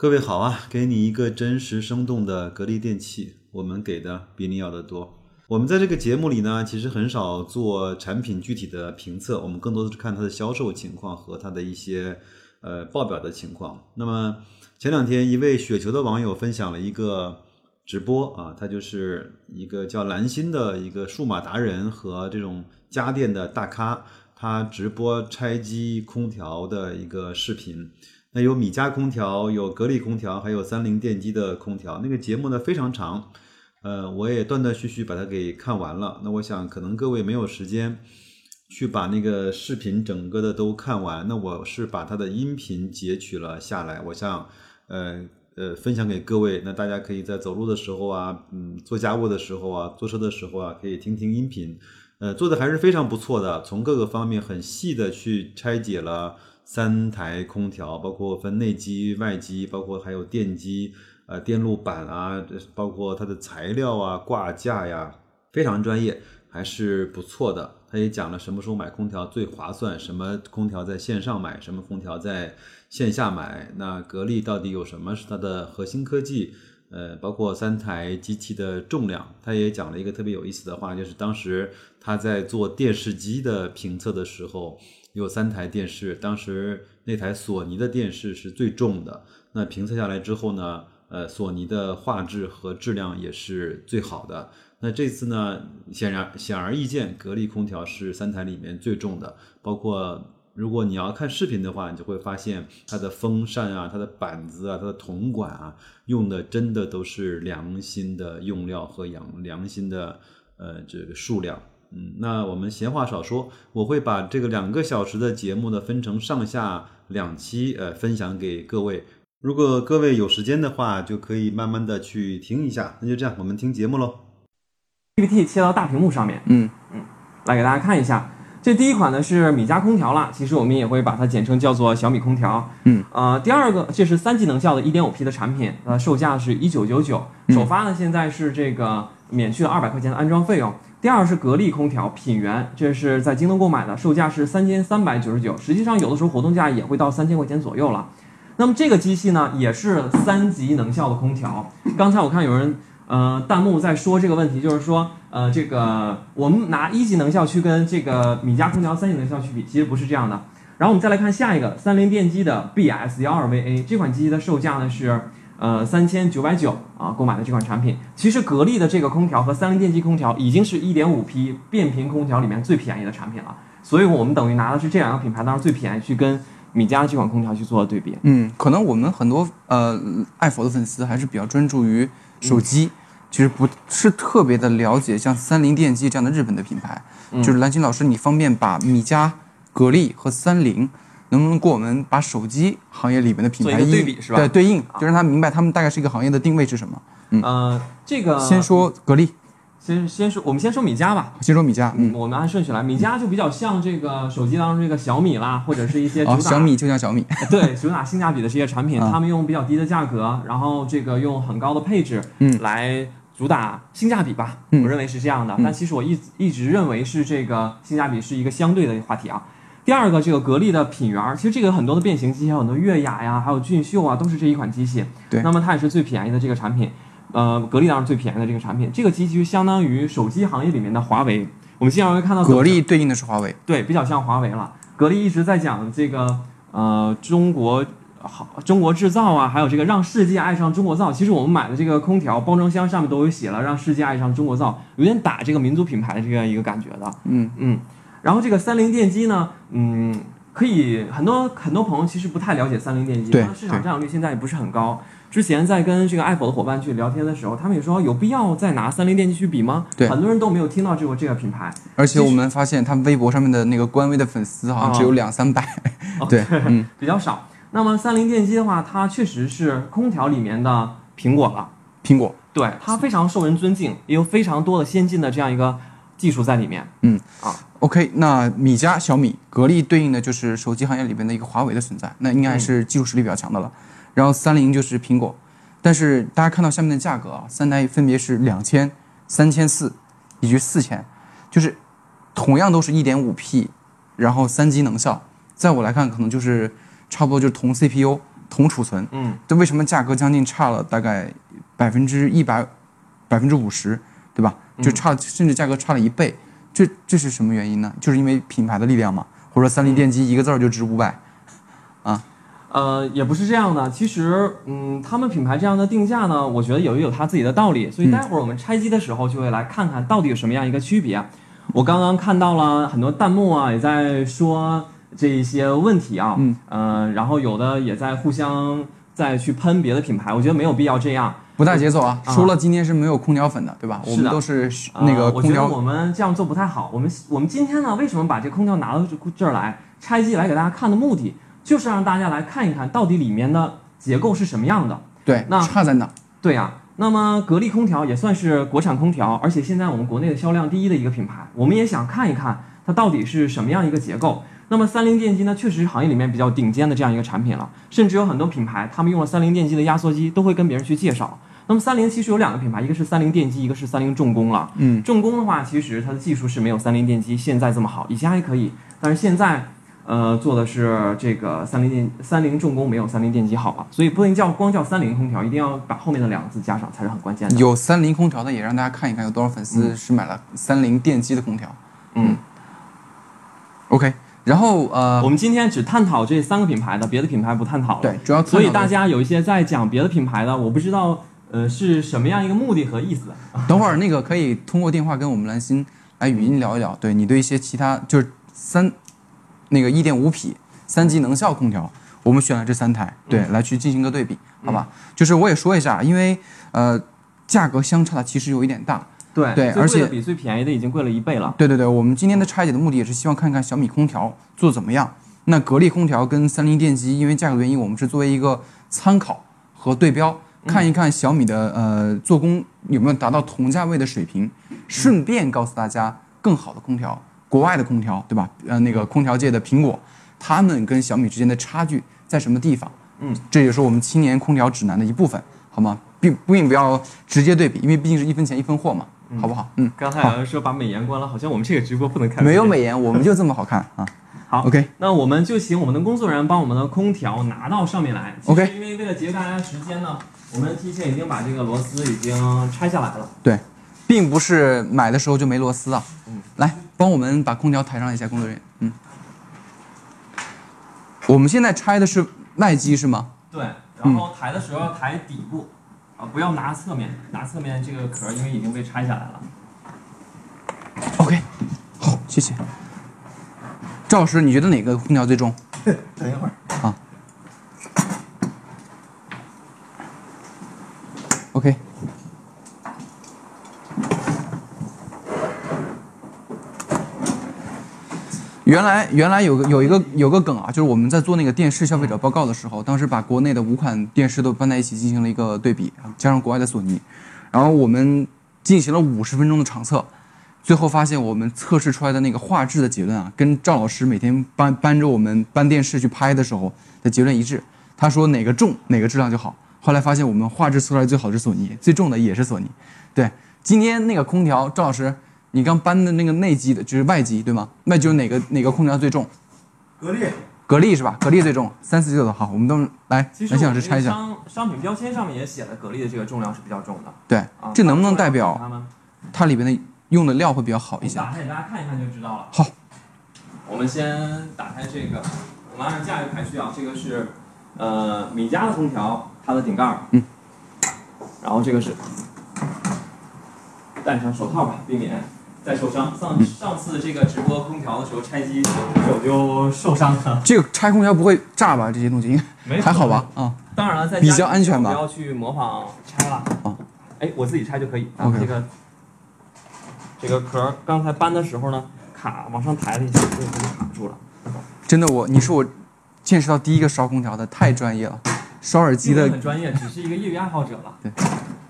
各位好啊，给你一个真实生动的格力电器，我们给的比你要的多。我们在这个节目里呢，其实很少做产品具体的评测，我们更多的是看它的销售情况和它的一些呃报表的情况。那么前两天，一位雪球的网友分享了一个直播啊，他就是一个叫蓝心的一个数码达人和这种家电的大咖，他直播拆机空调的一个视频。有米家空调，有格力空调，还有三菱电机的空调。那个节目呢非常长，呃，我也断断续续把它给看完了。那我想可能各位没有时间去把那个视频整个的都看完，那我是把它的音频截取了下来，我想呃呃分享给各位。那大家可以在走路的时候啊，嗯，做家务的时候啊，坐车的时候啊，可以听听音频。呃，做的还是非常不错的，从各个方面很细的去拆解了。三台空调，包括分内机、外机，包括还有电机，呃，电路板啊，包括它的材料啊、挂架呀，非常专业，还是不错的。他也讲了什么时候买空调最划算，什么空调在线上买，什么空调在线下买。那格力到底有什么是它的核心科技？呃，包括三台机器的重量，他也讲了一个特别有意思的话，就是当时他在做电视机的评测的时候。有三台电视，当时那台索尼的电视是最重的。那评测下来之后呢，呃，索尼的画质和质量也是最好的。那这次呢，显然显而易见，格力空调是三台里面最重的。包括如果你要看视频的话，你就会发现它的风扇啊、它的板子啊、它的铜管啊，用的真的都是良心的用料和良良心的呃这个数量。嗯，那我们闲话少说，我会把这个两个小时的节目呢分成上下两期，呃，分享给各位。如果各位有时间的话，就可以慢慢的去听一下。那就这样，我们听节目喽。PPT 切到大屏幕上面，嗯嗯，来给大家看一下。这第一款呢是米家空调啦，其实我们也会把它简称叫做小米空调。嗯，呃，第二个这是三级能效的 1.5P 的产品，呃，售价是一九九九，首发呢现在是这个免去了二百块钱的安装费用。第二是格力空调品源，这是在京东购买的，售价是三千三百九十九。实际上有的时候活动价也会到三千块钱左右了。那么这个机器呢，也是三级能效的空调。刚才我看有人呃弹幕在说这个问题，就是说呃这个我们拿一级能效去跟这个米家空调三级能效去比，其实不是这样的。然后我们再来看下一个三菱电机的 BS 幺二 VA 这款机器的售价呢是。呃，三千九百九啊，购买的这款产品，其实格力的这个空调和三菱电机空调已经是一点五 P 变频空调里面最便宜的产品了，所以我们等于拿的是这两个品牌当中最便宜，去跟米家这款空调去做了对比。嗯，可能我们很多呃爱佛的粉丝还是比较专注于手机，其实不是特别的了解像三菱电机这样的日本的品牌。就是蓝青老师，你方便把米家、格力和三菱。能不能给我们把手机行业里面的品牌对比是吧？对，对应，就让他明白他们大概是一个行业的定位是什么。嗯，呃，这个先说格力，先先说，我们先说米家吧。先说米家，嗯，我们按顺序来。米家就比较像这个手机当中这个小米啦，或者是一些主打小米就像小米，对，主打性价比的这些产品，他们用比较低的价格，然后这个用很高的配置，嗯，来主打性价比吧。嗯，我认为是这样的。但其实我一一直认为是这个性价比是一个相对的话题啊。第二个，这个格力的品源，其实这个很多的变形机，还有很多悦雅呀，还有俊秀啊，都是这一款机器。对，那么它也是最便宜的这个产品，呃，格力当然最便宜的这个产品。这个机器就相当于手机行业里面的华为。我们经常会看到格力对应的是华为，对，比较像华为了。格力一直在讲这个呃中国好中国制造啊，还有这个让世界爱上中国造。其实我们买的这个空调包装箱上面都有写了，让世界爱上中国造，有点打这个民族品牌的这样一个感觉的。嗯嗯。然后这个三菱电机呢，嗯，可以很多很多朋友其实不太了解三菱电机，它市场占有率现在也不是很高。之前在跟这个爱否的伙伴去聊天的时候，他们也说有必要再拿三菱电机去比吗？对，很多人都没有听到这个这个品牌。而且我们发现他们微博上面的那个官微的粉丝好像只有两三百，对，嗯，比较少。那么三菱电机的话，它确实是空调里面的苹果了。苹果，对，它非常受人尊敬，也有非常多的先进的这样一个。技术在里面，嗯啊，OK，那米家、小米、格力对应的就是手机行业里边的一个华为的存在，那应该还是技术实力比较强的了。然后三菱就是苹果，但是大家看到下面的价格啊，三台分别是两千、三千四以及四千，就是同样都是一点五 P，然后三级能效，在我来看可能就是差不多就是同 CPU，同储存，嗯，这为什么价格将近差了大概百分之一百、百分之五十，对吧？就差，甚至价格差了一倍，这这是什么原因呢？就是因为品牌的力量嘛，或者说三菱电机一个字儿就值五百，啊呃，也不是这样的。其实，嗯，他们品牌这样的定价呢，我觉得有也有它自己的道理。所以待会儿我们拆机的时候，就会来看看到底有什么样一个区别。我刚刚看到了很多弹幕啊，也在说这一些问题啊，嗯，呃，然后有的也在互相再去喷别的品牌，我觉得没有必要这样。不带节奏啊！啊说了今天是没有空调粉的，对吧？我们都是呃那个空调我觉得我们这样做不太好。我们我们今天呢，为什么把这空调拿到这这儿来拆机来给大家看的目的，就是让大家来看一看到底里面的结构是什么样的。对，那差在哪？对呀、那么格力空调也算是国产空调，而且现在我们国内的销量第一的一个品牌，我们也想看一看它到底是什么样一个结构。那么三菱电机呢，确实是行业里面比较顶尖的这样一个产品了，甚至有很多品牌他们用了三菱电机的压缩机，都会跟别人去介绍。那么三菱其实有两个品牌，一个是三菱电机，一个是三菱重工了。嗯，重工的话，其实它的技术是没有三菱电机现在这么好，以前还可以，但是现在。呃，做的是这个三菱电三菱重工没有三菱电机好了，所以不能叫光叫三菱空调，一定要把后面的两个字加上才是很关键的。有三菱空调的，也让大家看一看有多少粉丝是买了三菱电机的空调。嗯，OK，然后呃我，们今天只探讨这三个品牌的，别的品牌不探讨了。对，主要所以大家有一些在讲别的品牌的，我不知道呃是什么样一个目的和意思。等会儿那个可以通过电话跟我们兰心来语音聊一聊，对你对一些其他就是三那个一点五匹三级能效空调，我们选了这三台，对，来去进行个对比，好吧？就是我也说一下，因为呃价格相差的其实有一点大，对对而且比最便宜的已经贵了一倍了。对对对，我们今天的拆解的目的也是希望看看小米空调做怎么样。那格力空调跟三菱电机，因为价格原因，我们是作为一个参考和对标，看一看小米的呃做工有没有达到同价位的水平，顺便告诉大家更好的空调，国外的空调，对吧？呃，那个空调界的苹果，他们跟小米之间的差距在什么地方？嗯，这也是我们青年空调指南的一部分，好吗？并并不要直接对比，因为毕竟是一分钱一分货嘛，好不好？嗯，刚才有人说把美颜关了，好像我们这个直播不能看。没有。美颜，我们就这么好看啊。好 OK，那我们就请我们的工作人员把我们的空调拿到上面来。OK 因为为了节约大家时间呢，我们提前已经把这个螺丝已经拆下来了。对，并不是买的时候就没螺丝啊。嗯，来帮我们把空调抬上一下，工作人员。嗯，我们现在拆的是外机是吗？对，然后抬的时候要抬底部，啊，不要拿侧面，拿侧面这个壳因为已经被拆下来了。OK，好，谢谢。赵老师，你觉得哪个空调最重？等一会儿。原来原来有个有一个有个梗啊，就是我们在做那个电视消费者报告的时候，当时把国内的五款电视都搬在一起进行了一个对比，加上国外的索尼，然后我们进行了五十分钟的场测，最后发现我们测试出来的那个画质的结论啊，跟赵老师每天搬搬着我们搬电视去拍的时候的结论一致。他说哪个重哪个质量就好。后来发现我们画质测出来最好是索尼，最重的也是索尼。对，今天那个空调，赵老师，你刚搬的那个内机的，就是外机对吗？那就是哪个哪个空调最重？格力格力是吧？格力最重，三四九的好，我们都来来，向我们这个老师拆一下。商商品标签上面也写了，格力的这个重量是比较重的。对啊，，这能不能代他表们？它里边的用的料会比较好一些？打开给大家看一看就知道了。好，我们先打开这个，我们按照价位排序啊，这个是呃米家的空调，它的顶盖儿，嗯，然后这个是戴上手套吧，避免再受伤。嗯上上次这个直播空调的时候拆机，手就受伤了，这个拆空调不会炸吧？这些东西应该没还好吧？？啊，当然了，在比较安全吧不要去模仿拆了。啊哎，我自己拆就可以。OK 这个这个壳刚才搬的时候呢，卡往上抬了一下，所以它就卡住了。真的我你是我见识到第一个烧空调的，太专业了。烧耳机的很专业，只是一个业余爱好者了。对，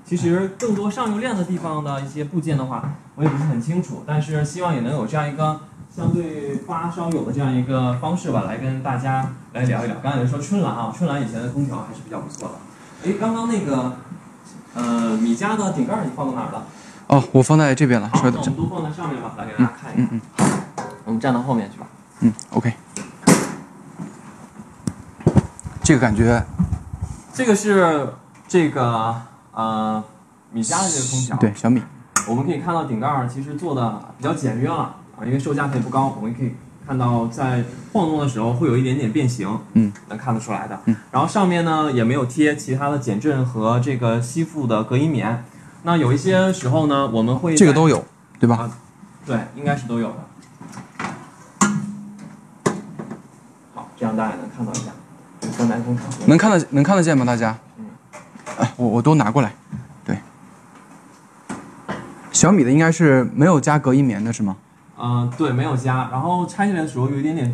其实更多上游链的地方的一些部件的话，我也不是很清楚，但是希望也能有这样一个相对发烧友的这样一个方式吧，来跟大家来聊一聊。刚才说春兰啊，春兰以前的空调还是比较不错的。哎，刚刚那个呃米家的顶盖儿你放到哪儿了？哦，我放在这边了，稍等我们都放在上面吧，来给大家看一下。嗯嗯我们站到后面去吧。嗯，OK。这个感觉这个是这个呃米家的这个空调，对小米，我们可以看到顶盖儿其实做的比较简约了啊，因为售价它也不高，我们可以看到在晃动的时候会有一点点变形，嗯，能看得出来的。嗯，然后上面呢也没有贴其他的减震和这个吸附的隔音棉。那有一些时候呢，我们会这个都有，对吧？啊对，应该是都有的。好，这样大家也能看到一下这个三台空调。能看得能看得见吗？大家我我都拿过来。对，小米的应该是没有加隔音棉的是吗？嗯，对，没有加。然后拆下来的时候有一点点，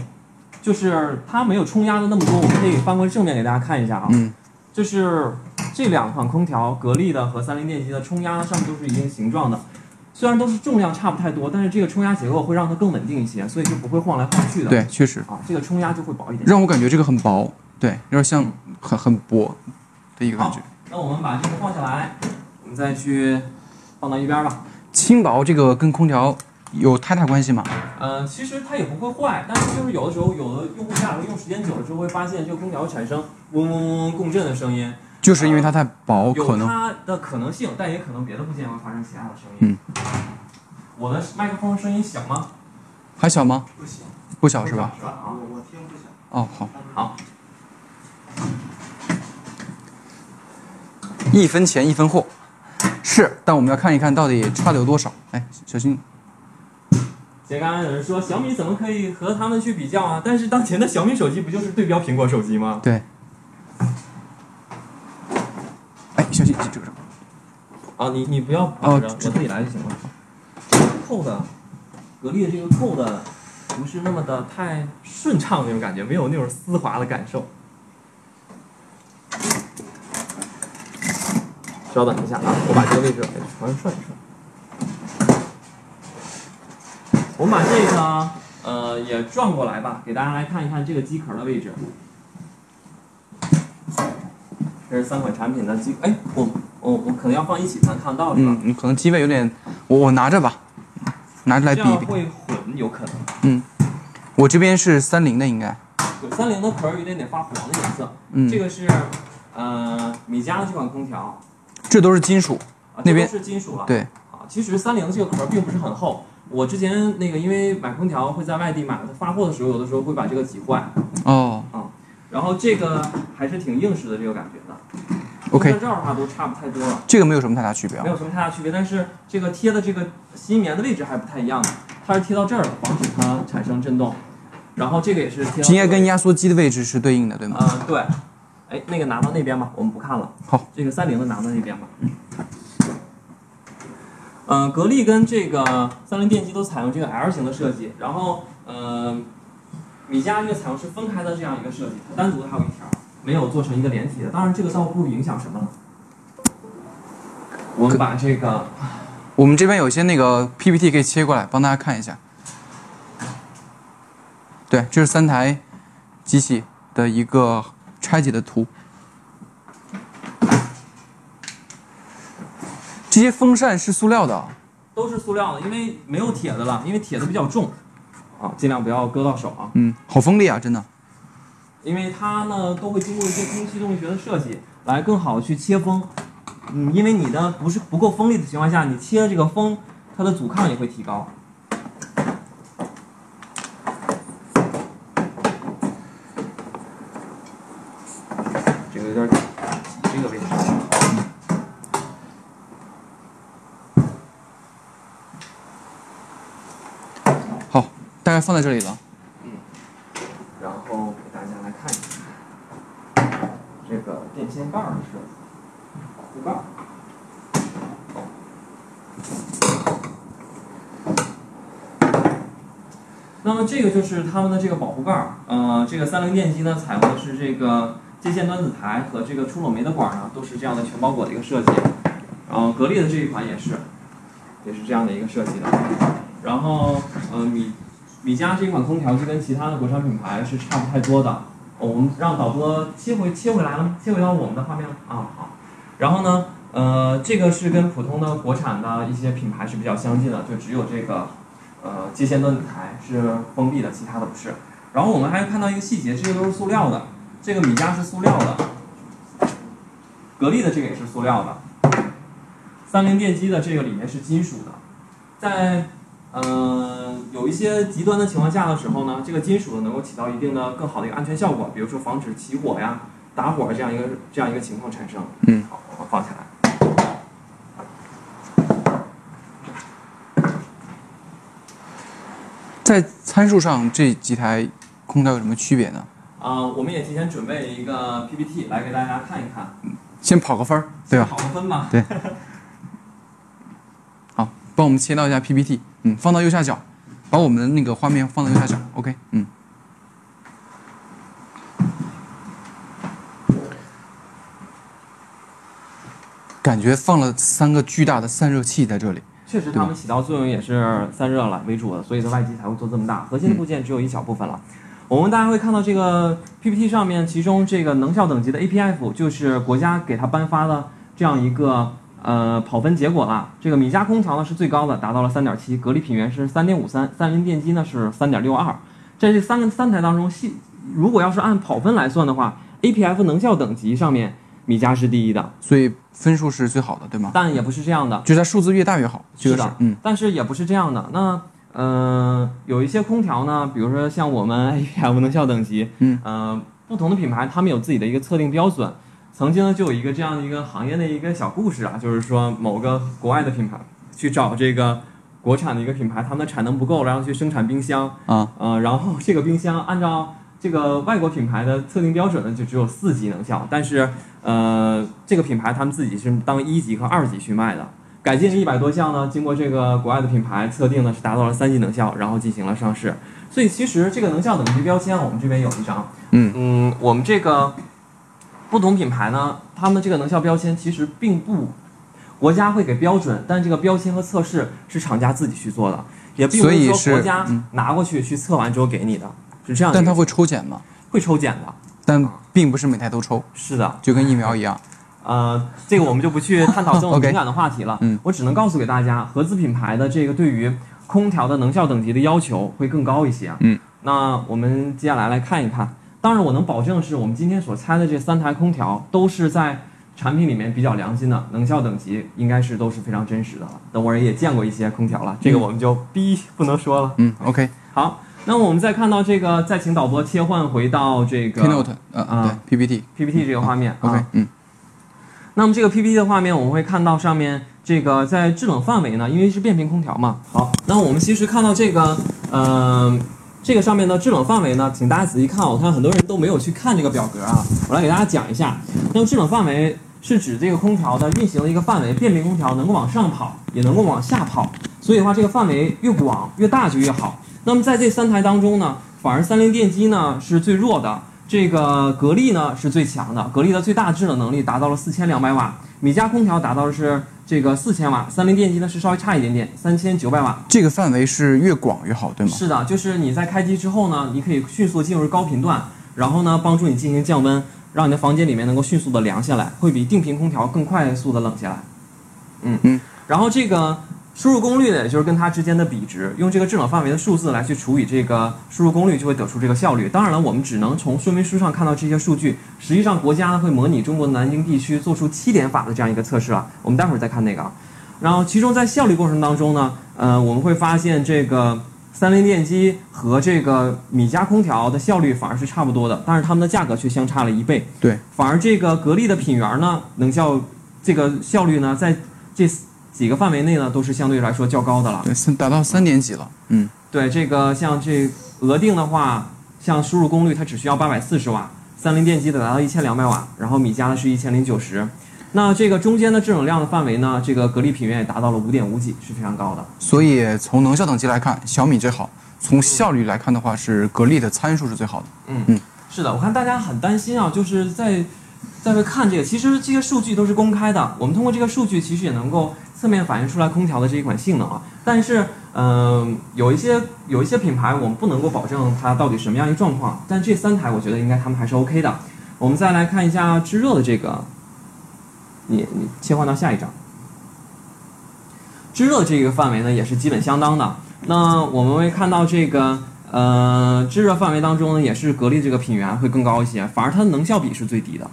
就是它没有冲压的那么多。我们可以翻过正面给大家看一下啊。嗯。就是这两款空调，格力的和三菱电机的冲压上面都是一定形状的，虽然都是重量差不太多，但是这个冲压结构会让它更稳定一些，所以就不会晃来晃去的。对，确实啊，这个冲压就会薄一点。让我感觉这个很薄，对，有点像很很薄的一个感觉好。，那我们把这个放下来，我们再去放到一边吧。轻薄这个跟空调有太大关系吗？呃，其实它也不会坏，但是就是有的时候，有的用户家里用时间久了之后，会发现这个空调会产生嗡嗡嗡嗡共振的声音，就是因为它太薄，可能有它的可能性，但也可能别的部件会发生其他的声音。嗯，我的麦克风声音响吗？还小吗？不行，不小是吧？是吧？啊，我听不小。哦，好，好，一分钱一分货，是，但我们要看一看到底差的有多少。哎，小心，前刚刚有人说小米怎么可以和他们去比较啊？但是当前的小米手机不就是对标苹果手机吗？对。哎，小心这个，啊，你你不要绑着，哦我自己来就行了。扣的，格力的这个扣的不是那么的太顺畅那种感觉，没有那种丝滑的感受。稍等一下啊，我把这个位置给传涮一涮。我们把这个呃也转过来吧，给大家来看一看这个机壳的位置。这是三款产品的机，哎，我我我可能要放一起才能看到是吧？嗯，可能机位有点，我我拿着吧，拿着来比一比。这样会混，有可能。嗯，我这边是三菱的，应该。对，三菱的壳有点点发黄的颜色。嗯，这个是呃米家的这款空调，这都是金属。啊，那边是金属了。对，啊，其实三菱这个壳儿并不是很厚。我之前那个因为买空调会在外地买，它发货的时候有的时候会把这个挤坏，哦嗯然后这个还是挺硬实的这个感觉的。，OK，在这儿的话都差不太多了，这个没有什么太大区别啊。没有什么太大区别。但是这个贴的这个吸棉的位置还不太一样的，它是贴到这儿了，防止它产生震动。然后这个也是贴到应该跟压缩机的位置是对应的，对吗？嗯，对，哎，那个拿到那边吧，我们不看了。好，这个三菱的拿到那边吧。嗯、格力跟这个三菱电机都采用这个 L 型的设计，然后呃，米家这个采用是分开的这样一个设计，它单独的还有一条，没有做成一个连体的。当然，这个倒不影响什么了。我们把这个我们这边有些那个 PPT 可以切过来，帮大家看一下。对，这是三台机器的一个拆解的图。这些风扇是塑料的啊，都是塑料的，因为没有铁的了，因为铁的比较重，啊，尽量不要割到手啊。嗯，好锋利啊，真的。因为它呢都会经过一些空气动力学的设计，来更好的去切风。嗯，因为你的不是不够锋利的情况下，你切这个风，它的阻抗也会提高。这个有点挤这个位置。好，大概放在这里了。嗯。然后给大家来看一下这个电线杆儿。的设计，保护盖儿。那么这个就是他们的这个保护盖儿，呃，这个三菱电机呢采用的是这个接线端子台和这个出冷媒的管儿。呢，都是这样的全包裹的一个设计。然后格力的这一款也是，也是这样的一个设计的。然后呃米米家这款空调就跟其他的国产品牌是差不太多的。我们让导播切回切回来了吗？切回到我们的画面了啊好。然后呢，呃，这个是跟普通的国产的一些品牌是比较相近的，就只有这个呃接线端子台是封闭的，其他的不是。然后我们还看到一个细节，这些都是塑料的，这个米家是塑料的，格力的这个也是塑料的，三菱电机的这个里面是金属的，在呃有一些极端的情况下的时候呢，这个金属能够起到一定的更好的一个安全效果，比如说防止起火呀、打火这样一个这样一个情况产生。嗯，好，我放起来。在参数上，这几台空调有什么区别呢？啊、我们也提前准备了一个 PPT 来给大家看一看，先跑个分儿，对吧？跑个分嘛。对。好，帮我们切到一下 PPT，嗯，放到右下角，把我们的那个画面放到右下角，OK，嗯。感觉放了三个巨大的散热器在这里，确实，它们起到作用也是散热了为主的，所以它外机才会做这么大，核心的部件只有一小部分了。我们大家会看到这个 PPT 上面，其中这个能效等级的 APF 就是国家给它颁发的这样一个呃跑分结果了。这个米家空调呢是最高的，达到了三点七，格力品源是三点五三，三菱电机呢是三点六二。在这三个三台当中，系如果要是按跑分来算的话，APF 能效等级上面米家是第一的，所以分数是最好的，对吗？但也不是这样的。就是它数字越大越好，这个是的，嗯，但是也不是这样的。那呃，有一些空调呢，比如说像我们 APF 能效等级，嗯，呃，不同的品牌他们有自己的一个测定标准。曾经呢，就有一个这样的一个行业的一个小故事啊，就是说某个国外的品牌去找这个国产的一个品牌，他们的产能不够，然后去生产冰箱，啊，呃，然后这个冰箱按照这个外国品牌的测定标准呢，就只有四级能效，但是呃，这个品牌他们自己是当一级和二级去卖的。改进了一百多项呢，经过这个国外的品牌测定呢，是达到了三级能效，然后进行了上市。所以其实这个能效等级标签，我们这边有一张。嗯嗯，我们这个不同品牌呢，他们这个能效标签其实并不，国家会给标准，但这个标签和测试是厂家自己去做的，也并不是国家嗯拿过去去测完之后给你的，是这样的。但它会抽检吗？会抽检的，但并不是每台都抽，是的。就跟疫苗一样。呃，这个我们就不去探讨这种 敏感的话题了。嗯，我只能告诉给大家，合资品牌的这个对于空调的能效等级的要求会更高一些。嗯，那我们接下来来看一看。当然，我能保证是我们今天所拆的这三台空调都是在产品里面比较良心的，能效等级应该是都是非常真实的了。等会儿也见过一些空调了，这个我们就逼不能说了。嗯，OK，Keynote，、好，那么我们再看到这个，再请导播切换回到这个呃，啊对，PPT。PPT 这个画面。OK，啊嗯，那么这个 PPT 的画面，我们会看到上面这个在制冷范围呢，因为是变频空调嘛。好，那我们其实看到这个，呃，这个上面的制冷范围呢，请大家仔细看，我看很多人都没有去看这个表格啊，我来给大家讲一下。那么制冷范围是指这个空调的运行的一个范围，变频空调能够往上跑，也能够往下跑，所以的话，这个范围越广越大就越好。那么在这三台当中呢，反而三菱电机呢是最弱的。这个格力呢是最强的，格力的最大制冷能力达到了四千两百瓦，米家空调达到的是这个四千瓦，三菱电机呢是稍微差一点点，三千九百瓦。这个范围是越广越好，对吗？是的，就是你在开机之后呢，你可以迅速进入高频段，然后呢帮助你进行降温，让你的房间里面能够迅速的凉下来，会比定频空调更快速的冷下来。嗯嗯，然后这个输入功率呢，也就是跟它之间的比值，用这个制冷范围的数字来去除以这个输入功率，就会得出这个效率。当然了，我们只能从说明书上看到这些数据，实际上国家呢会模拟中国南京地区做出七点法的这样一个测试啊，我们待会儿再看那个啊。然后其中在效率过程当中呢，呃，我们会发现这个三菱电机和这个米家空调的效率反而是差不多的，但是它们的价格却相差了一倍。对，反而这个格力的品源呢，能效这个效率呢，在这几个范围内呢，都是相对来说较高的了。对，三达到三点几了。嗯，对，这个像这额定的话，像输入功率它只需要八百四十瓦，三菱电机的达到一千两百瓦，然后米家的是一千零九十。那这个中间的制冷量的范围呢，这个格力品源也达到了五点五几，是非常高的。所以从能效等级来看，小米最好；从效率来看的话，是格力的参数是最好的。嗯嗯是的，我看大家很担心啊，就是在在会看这个，其实这些数据都是公开的，我们通过这个数据其实也能够侧面反映出来空调的这一款性能啊。但是，嗯、有一些有一些品牌我们不能够保证它到底什么样一个状况，但这三台我觉得应该他们还是 OK 的。我们再来看一下制热的这个，你你切换到下一张。制热这个范围呢也是基本相当的。那我们会看到这个呃，制热范围当中呢，也是格力这个品源会更高一些，反而它的能效比是最低的。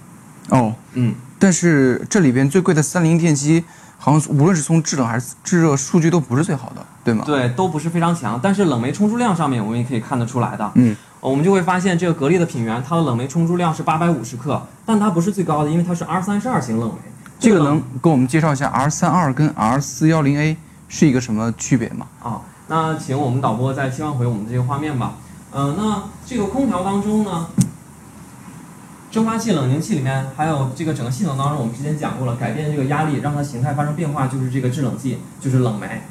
哦，嗯，但是这里边最贵的三菱电机，好像无论是从制冷还是制热数据都不是最好的，对吗？对，都不是非常强，但是冷媒冲出量上面我们也可以看得出来的。嗯，我们就会发现这个格力的品源，它的冷媒冲出量是八百五十克，但它不是最高的，因为它是 R 三十二型冷媒。这个能给我们介绍一下 R 三二跟 R 四幺零 A 是一个什么区别吗？啊，那请我们导播再切换回我们这个画面吧。呃，那这个空调当中呢，蒸发器、冷凝器里面，还有这个整个系统当中，我们之前讲过了，改变这个压力，让它形态发生变化，就是这个制冷剂，就是冷媒。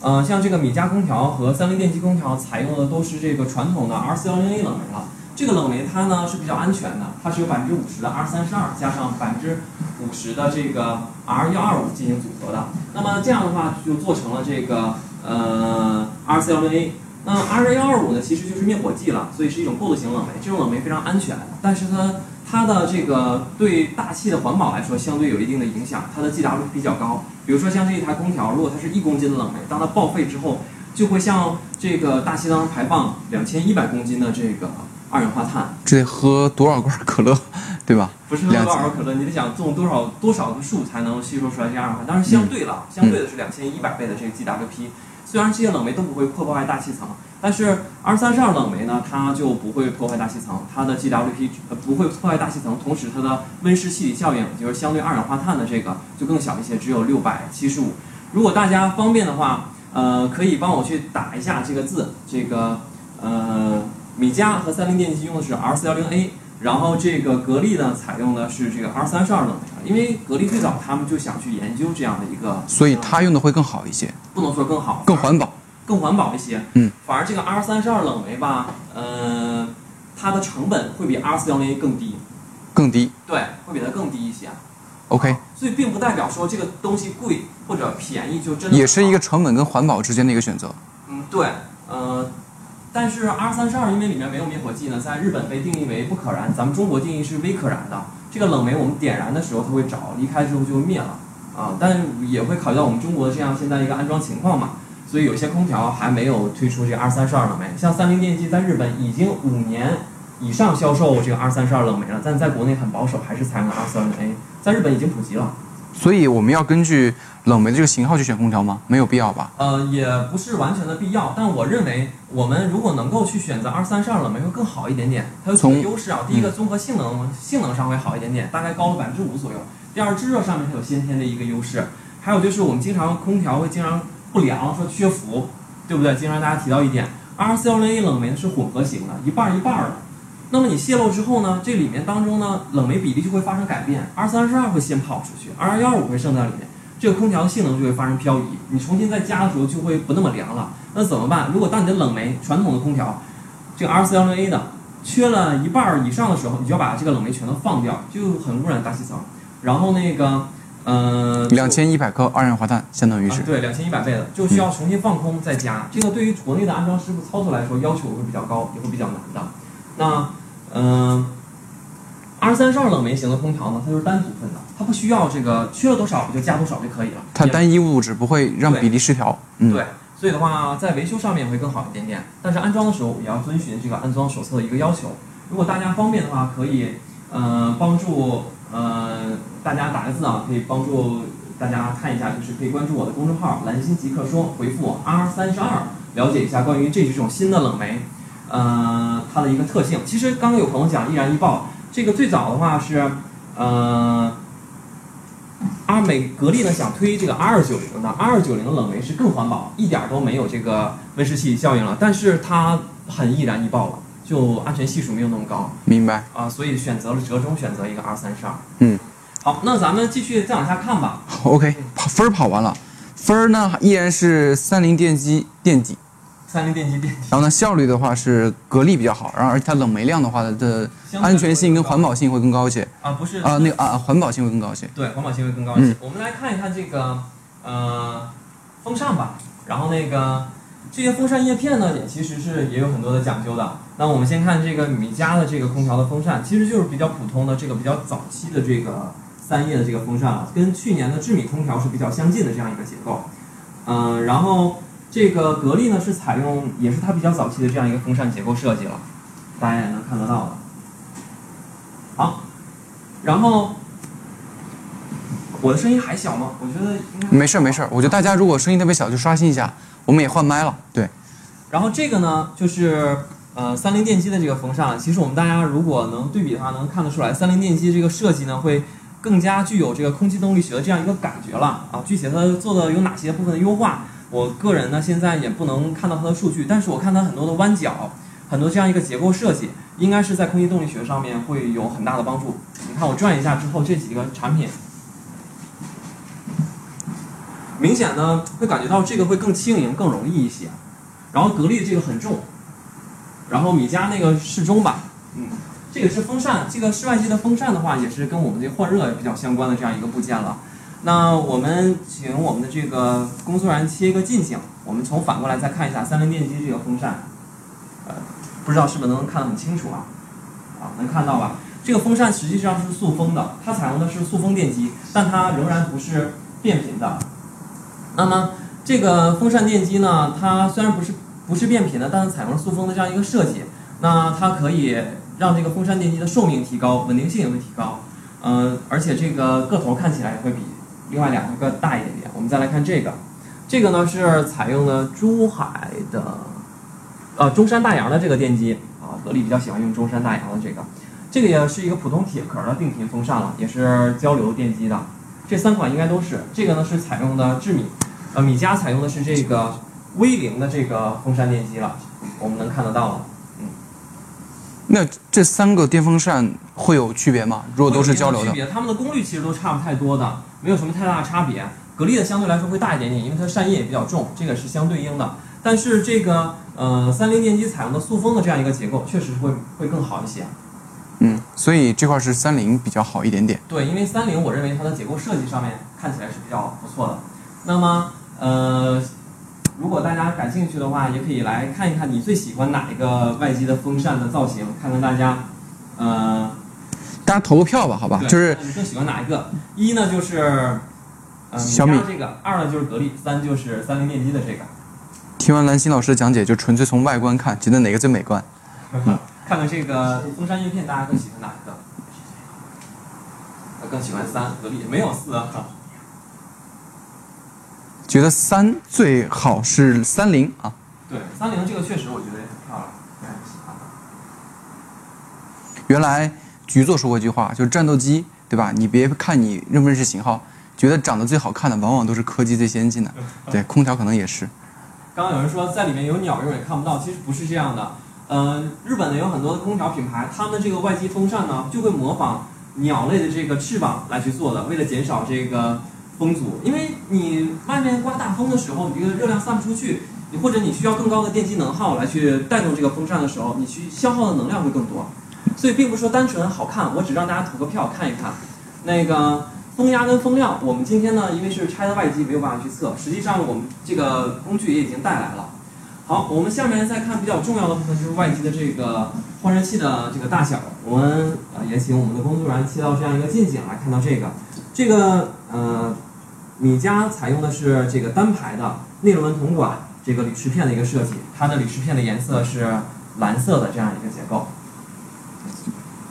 呃，像这个米家空调和三菱电机空调采用的都是这个传统的 R 四幺零 A 冷媒了。这个冷媒它呢是比较安全的，它是有百分之五十的 R 三十二加上百分之五十的这个 R 幺二五进行组合的。那么这样的话就做成了这个呃 R 四幺零 A。那 R 幺二五呢其实就是灭火剂了，所以是一种过渡型冷媒。这种冷媒非常安全，但是它它的这个对大气的环保来说相对有一定的影响，它的 GWP 比较高。比如说像这一台空调，如果它是一公斤的冷媒，当它报废之后，就会向这个大气当中排放两千一百公斤的这个二氧化碳。这得喝多少罐可乐，对吧？不是喝多少罐可乐，你得想种多少多少棵树才能吸收出来这二氧化碳。当然相对了，相对的是两千一百倍的这个 GWP。虽然这些冷媒都不会破坏大气层，但是 R 三十二冷媒呢，它就不会破坏大气层，它的 GWP 不会破坏大气层，同时它的温室气体效应，就是相对二氧化碳的这个就更小一些，只有六百七十五。如果大家方便的话，呃，可以帮我去打一下这个字，这个呃，米家和三菱电机用的是 R 四幺零 A，然后这个格力呢采用的是这个 R 三十二冷媒，因为格力最早他们就想去研究这样的一个，所以它用的会更好一些，不能说更好，更环保。更环保一些，嗯，反而这个 R 三十二冷媒吧，呃，它的成本会比 R 四幺零 A 更低，更低，对，会比它更低一些。OK，所以并不代表说这个东西贵或者便宜就真的也是一个成本跟环保之间的一个选择。嗯对，呃，但是 R 三十二因为里面没有灭火剂呢，在日本被定义为不可燃，咱们中国定义是微可燃的。这个冷媒我们点燃的时候它会着，离开之后就会灭了啊，但也会考虑到我们中国这样现在一个安装情况嘛。所以有些空调还没有推出这个 R 三十二冷媒，像三菱电机在日本已经五年以上销售这个 R 三十二冷媒了，但在国内很保守，还是采用了 R 四幺零 A，在日本已经普及了。所以我们要根据冷媒的这个型号去选空调吗？没有必要吧？呃，也不是完全的必要，但我认为我们如果能够去选择 R 三十二冷媒会更好一点点。它有几个从优势啊，第一个综合性能性能上会好一点点，大概高了百分之五左右。第二，制热上面它有先天的一个优势，还有就是我们经常空调会经常不凉，说缺氟，对不对？经常大家提到一点，R 四幺零 A 冷媒是混合型的，一半一半的。那么你泄漏之后呢，这里面当中呢冷媒比例就会发生改变，R 三十二会先跑出去，R 幺二五会剩在里面，这个空调的性能就会发生漂移，你重新再加的时候就会不那么凉了。那怎么办？如果当你的冷媒传统的空调，这个 R 四幺零 A 的缺了一半以上的时候，你就要把这个冷媒全都放掉，就很污染大气层。然后那个，呃，两千一百克二氧化碳相当于是啊、对，两千一百倍的，就需要重新放空再加。这个对于国内的安装师傅操作来说，要求会比较高，也会比较难的。那，嗯、r 三十二冷媒型的空调呢，它就是单组分的，它不需要这个缺了多少我就加多少就可以了。它单一物质不会让比例失调。嗯，对，所以的话，在维修上面会更好一点点。但是安装的时候也要遵循这个安装手册的一个要求。如果大家方便的话，可以呃帮助呃大家打个字啊，可以帮助大家看一下，就是可以关注我的公众号“蓝星极客说”，回复 R 三十二，了解一下关于这几种新的冷媒，呃它的一个特性。其实刚刚有朋友讲易燃易爆，这个最早的话是呃。阿美格力呢想推这个 R 九零的，R 九零的冷媒是更环保，一点都没有这个温室气体效应了，但是它很易燃易爆了，就安全系数没有那么高明白。啊，所以选择了折中选择一个 R 三十二。嗯，好，那咱们继续再往下看吧。OK，跑分儿跑完了，分儿呢依然是三菱电机电机，三菱电机电机然后呢效率的话是格力比较好，然后而且它冷媒量的话它的安全性跟环保性会更高一些啊，不是啊，那个啊啊环保性会更高一些。对，环保性会更高一些。嗯我们来看一看这个呃风扇吧，然后那个这些风扇叶片呢，也其实是也有很多的讲究的。那我们先看这个米家的这个空调的风扇，其实就是比较普通的这个比较早期的这个三叶的这个风扇了，跟去年的智米空调是比较相近的这样一个结构。嗯、然后这个格力呢是采用也是它比较早期的这样一个风扇结构设计了，大家也能看得到的。好，然后我的声音还小吗？我觉得应该没事儿没事儿，我觉得大家如果声音特别小就刷新一下，我们也换麦了。对，然后这个呢，就是呃三菱电机的这个风扇。其实我们大家如果能对比的话，能看得出来，三菱电机这个设计呢，会更加具有这个空气动力学的这样一个感觉了啊。具体它做的有哪些部分的优化，我个人呢现在也不能看到它的数据，但是我看它很多的弯角，很多这样一个结构设计，应该是在空气动力学上面会有很大的帮助。你看我转一下之后，这几个产品。明显呢，会感觉到这个会更轻盈、更容易一些。然后格力这个很重，然后米家那个适中吧，嗯，这个是风扇，这个室外机的风扇的话，也是跟我们这换热比较相关的这样一个部件了。那我们请我们的这个工作人员切一个近景，我们从反过来再看一下三菱电机这个风扇，呃，不知道是不是能看得很清楚啊？啊，能看到吧？这个风扇实际上是塑封的，它采用的是塑封电机，但它仍然不是变频的。那么这个风扇电机呢，它虽然不是不是变频的，但是采用了塑封的这样一个设计，那它可以让这个风扇电机的寿命提高，稳定性也会提高，嗯、而且这个个头看起来也会比另外两个大一点点。我们再来看这个，这个呢是采用了珠海的呃中山大洋的这个电机啊，格力比较喜欢用中山大洋的这个，这个也是一个普通铁壳的定频风扇了，也是交流电机的。这三款应该都是，这个呢是采用的智米，呃，米家采用的是这个威凌的这个风扇电机了，我们能看得到了。那这三个电风扇会有区别吗？如果都是交流的，区别，它们的功率其实都差不太多的，没有什么太大的差别。格力的相对来说会大一点点，因为它扇叶也比较重，这个是相对应的。但是这个呃三菱电机采用的塑封的这样一个结构，确实会会更好一些。嗯，所以这块是三菱比较好一点点。对，因为三菱我认为它的结构设计上面看起来是比较不错的。那么呃，如果大家感兴趣的话，也可以来看一看你最喜欢哪一个外机的风扇的造型，看看大家呃。大家投个票吧，好吧？就是你更喜欢哪一个？一呢就是呃小米这个，二呢就是格力，三就是三菱电机的这个。听完蓝心老师的讲解，就纯粹从外观看，觉得哪个最美观？看看这个风扇叶片，大家更喜欢哪一个？呃更喜欢三，格力没有四啊。觉得三最好是三菱啊。对，三菱这个确实我觉得也很漂亮。原来局座说过一句话，就是战斗机，对吧？你别看你认不认识型号，觉得长得最好看的，往往都是科技最先进的。对，空调可能也是。刚刚有人说在里面有鸟用也看不到，其实不是这样的。呃，日本呢有很多的空调品牌，他们这个外机风扇呢就会模仿鸟类的这个翅膀来去做的，为了减少这个风阻。因为你外面刮大风的时候，你这个热量散不出去，你或者你需要更高的电机能耗来去带动这个风扇的时候，你去消耗的能量会更多。所以并不是说单纯好看，我只让大家投个票看一看。那个风压跟风量，我们今天呢因为是拆的外机，没有办法去测。实际上我们这个工具也已经带来了。好，我们下面再看比较重要的部分，就是外机的这个换热器的这个大小。我们呃也请我们的工作人员切到这样一个近景来看到这个，这个呃米家采用的是这个单排的内轮铜管这个铝饰片的一个设计，它的铝饰片的颜色是蓝色的这样一个结构。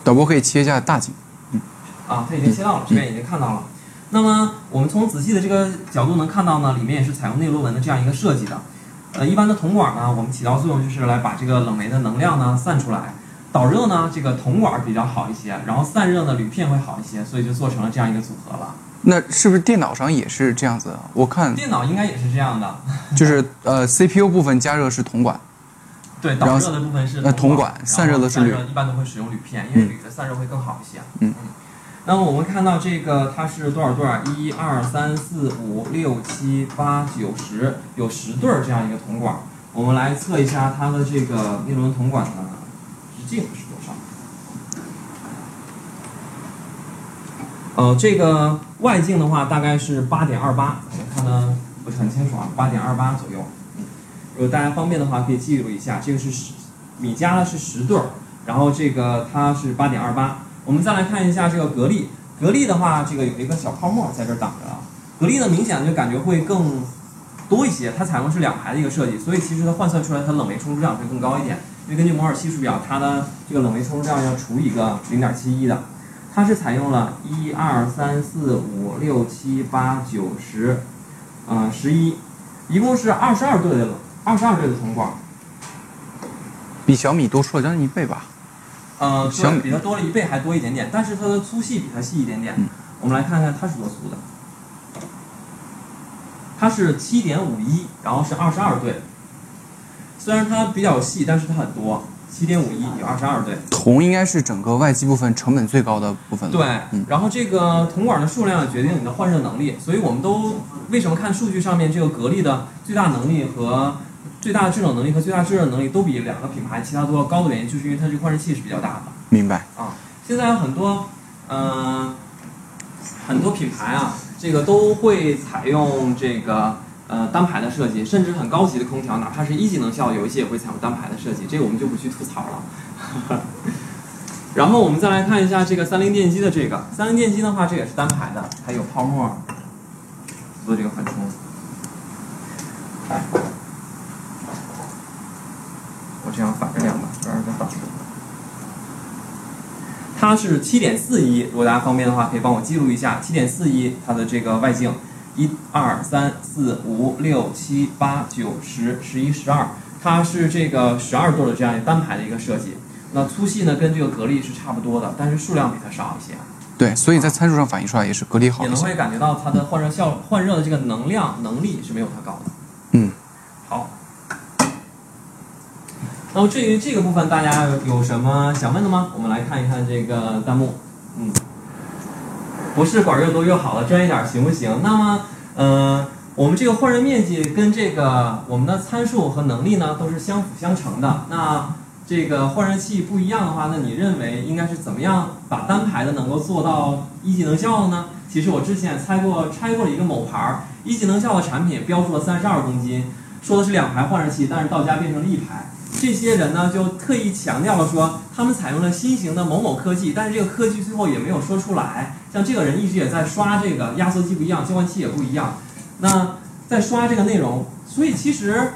导播可以切一下大景。嗯啊，它已经切到了，这边已经看到了。那么我们从仔细的这个角度能看到呢，里面也是采用内螺纹的这样一个设计的。呃，一般的铜管呢，我们起到作用就是来把这个冷媒的能量呢散出来。导热呢，这个铜管比较好一些，然后散热呢，铝片会好一些，所以就做成了这样一个组合了。那是不是电脑上也是这样子？我看电脑应该也是这样的，就是呃 CPU 部分加热是铜管，对，导热的部分是呃铜管散热的是铝一般都会使用铝片，因为铝的散热会更好一些。嗯那么我们看到这个它是多少对儿？一二三四五六七八九十，有十对儿这样一个铜管。我们来测一下它的这个内轮铜管的直径是多少？呃，这个外径的话大概是八点二八，我看的不是很清楚啊，八点二八左右。如果大家方便的话，可以记录一下，这个是十米家的是十对儿，然后这个它是八点二八。我们再来看一下这个格力，格力的话，这个有一个小泡沫在这挡着啊。格力呢，明显就感觉会更多一些，它采用是两排的一个设计，所以其实它换算出来它冷媒冲出量会更高一点。因为根据摩尔系数表，它的这个冷媒冲出量要除一个零点七一的，它是采用了一二三四五六七八九十，呃十一，一共是二十二对的冷，二十二对的铜管。比小米多出了将近一倍吧。呃，小米，比它多了一倍还多一点点，但是它的粗细比它细一点点。嗯我们来看看它是多粗的，它是七点五一，然后是二十二对。虽然它比较细，但是它很多，七点五一有二十二对。铜应该是整个外机部分成本最高的部分。对嗯，然后这个铜管的数量决定你的换热能力，所以我们都为什么看数据上面这个格力的最大能力和最大的制冷能力和最大制热能力都比两个品牌其他都要高的原因，就是因为它这个换热器是比较大的。明白。啊，现在有很多，嗯、很多品牌啊，这个都会采用这个呃单排的设计，甚至很高级的空调，哪怕是一级能效，有一些也会采用单排的设计，这个我们就不去吐槽了。然后我们再来看一下这个三菱电机的这个，三菱电机的话，这也是单排的，还有泡沫做这个缓冲。我这样反着量吧，这样更挡住。它是七点四一，如果大家方便的话，可以帮我记录一下七点四一它的这个外径，一二三四五六七八九十十一十二，它是这个十二对的这样一个单排的一个设计。那粗细呢跟这个格力是差不多的，但是数量比它少一些，对，所以在参数上反映出来也是格力好。也能会感觉到它的换热效换热的这个能量能力是没有它高的。嗯，好。那么至于这个部分，大家有什么想问的吗？我们来看一看这个弹幕。嗯，不是管越多越好了，专业点行不行？那么，呃，我们这个换热面积跟这个我们的参数和能力呢，都是相辅相成的。那这个换热器不一样的话，那你认为应该是怎么样把单排的能够做到一级能效的呢？其实我之前也猜过拆过了一个某牌一级能效的产品，标注了三十二公斤，说的是两排换热器，但是到家变成了一排。这些人呢，就特意强调了说，他们采用了新型的某某科技，但是这个科技最后也没有说出来。像这个人一直也在刷这个压缩机不一样，交换器也不一样，那在刷这个内容，所以其实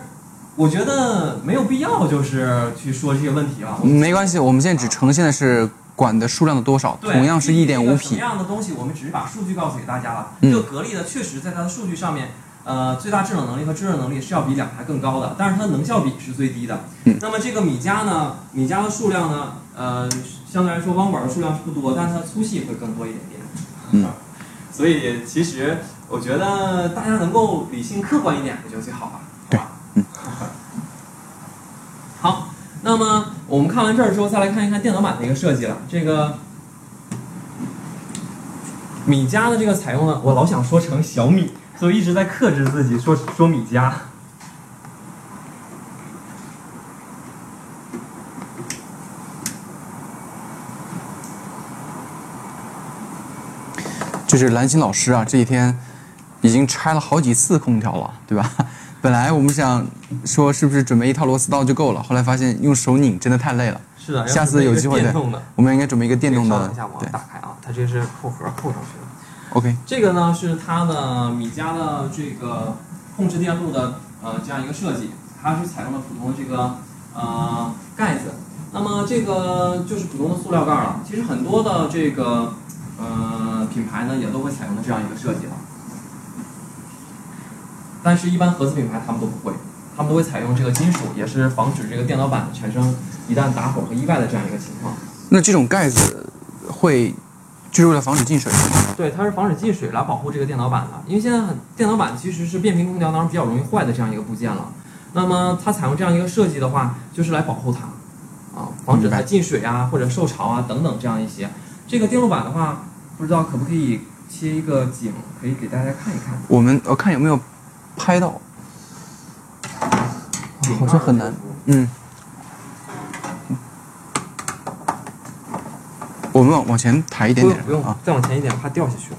我觉得没有必要就是去说这些问题了。没关系，我们现在只呈现的是管的数量的多少，同样是一点五什么。样的东西，我们只是把数据告诉给大家了。嗯这个格力的，确实在它的数据上面，呃，最大制冷能力和制热能力是要比两台更高的，但是它的能效比是最低的。嗯那么这个米家呢，米家的数量呢，呃，相对来说汪管的数量是不多，但是它粗细会更多一点点。嗯所以其实我觉得大家能够理性客观一点，不就最好了？对好吧嗯。好，那么我们看完这儿之后，再来看一看电脑版的一个设计了。这个米家的这个采用了，我老想说成小米，所以一直在克制自己说说米家。就是蓝心老师啊，这几天已经拆了好几次空调了，对吧？本来我们想说是不是准备一套螺丝刀就够了，后来发现用手拧真的太累了。是的，下次有机会的。我们应该准备一个电动的稍等一下，我对打开啊，它这是扣盒扣上去的。，OK，这个呢是它的米家的这个控制电路的呃这样一个设计，它是采用了普通的这个呃盖子。那么这个就是普通的塑料盖了。其实很多的这个呃品牌呢也都会采用的这样一个设计了，但是一般合资品牌他们都不会，他们都会采用这个金属，也是防止这个电脑板产生一旦打火和意外的这样一个情况。那这种盖子会就是为了防止进水？对，它是防止进水来保护这个电脑板的，因为现在很电脑板其实是变频空调当中比较容易坏的这样一个部件了。那么它采用这样一个设计的话，就是来保护它，啊，防止它进水啊或者受潮啊等等这样一些。这个电路板的话，不知道可不可以切一个景，可以给大家看一看。我们我看有没有拍到，好像很难。嗯，我们往往前抬一点点不用啊。，再往前一点，怕掉下去了。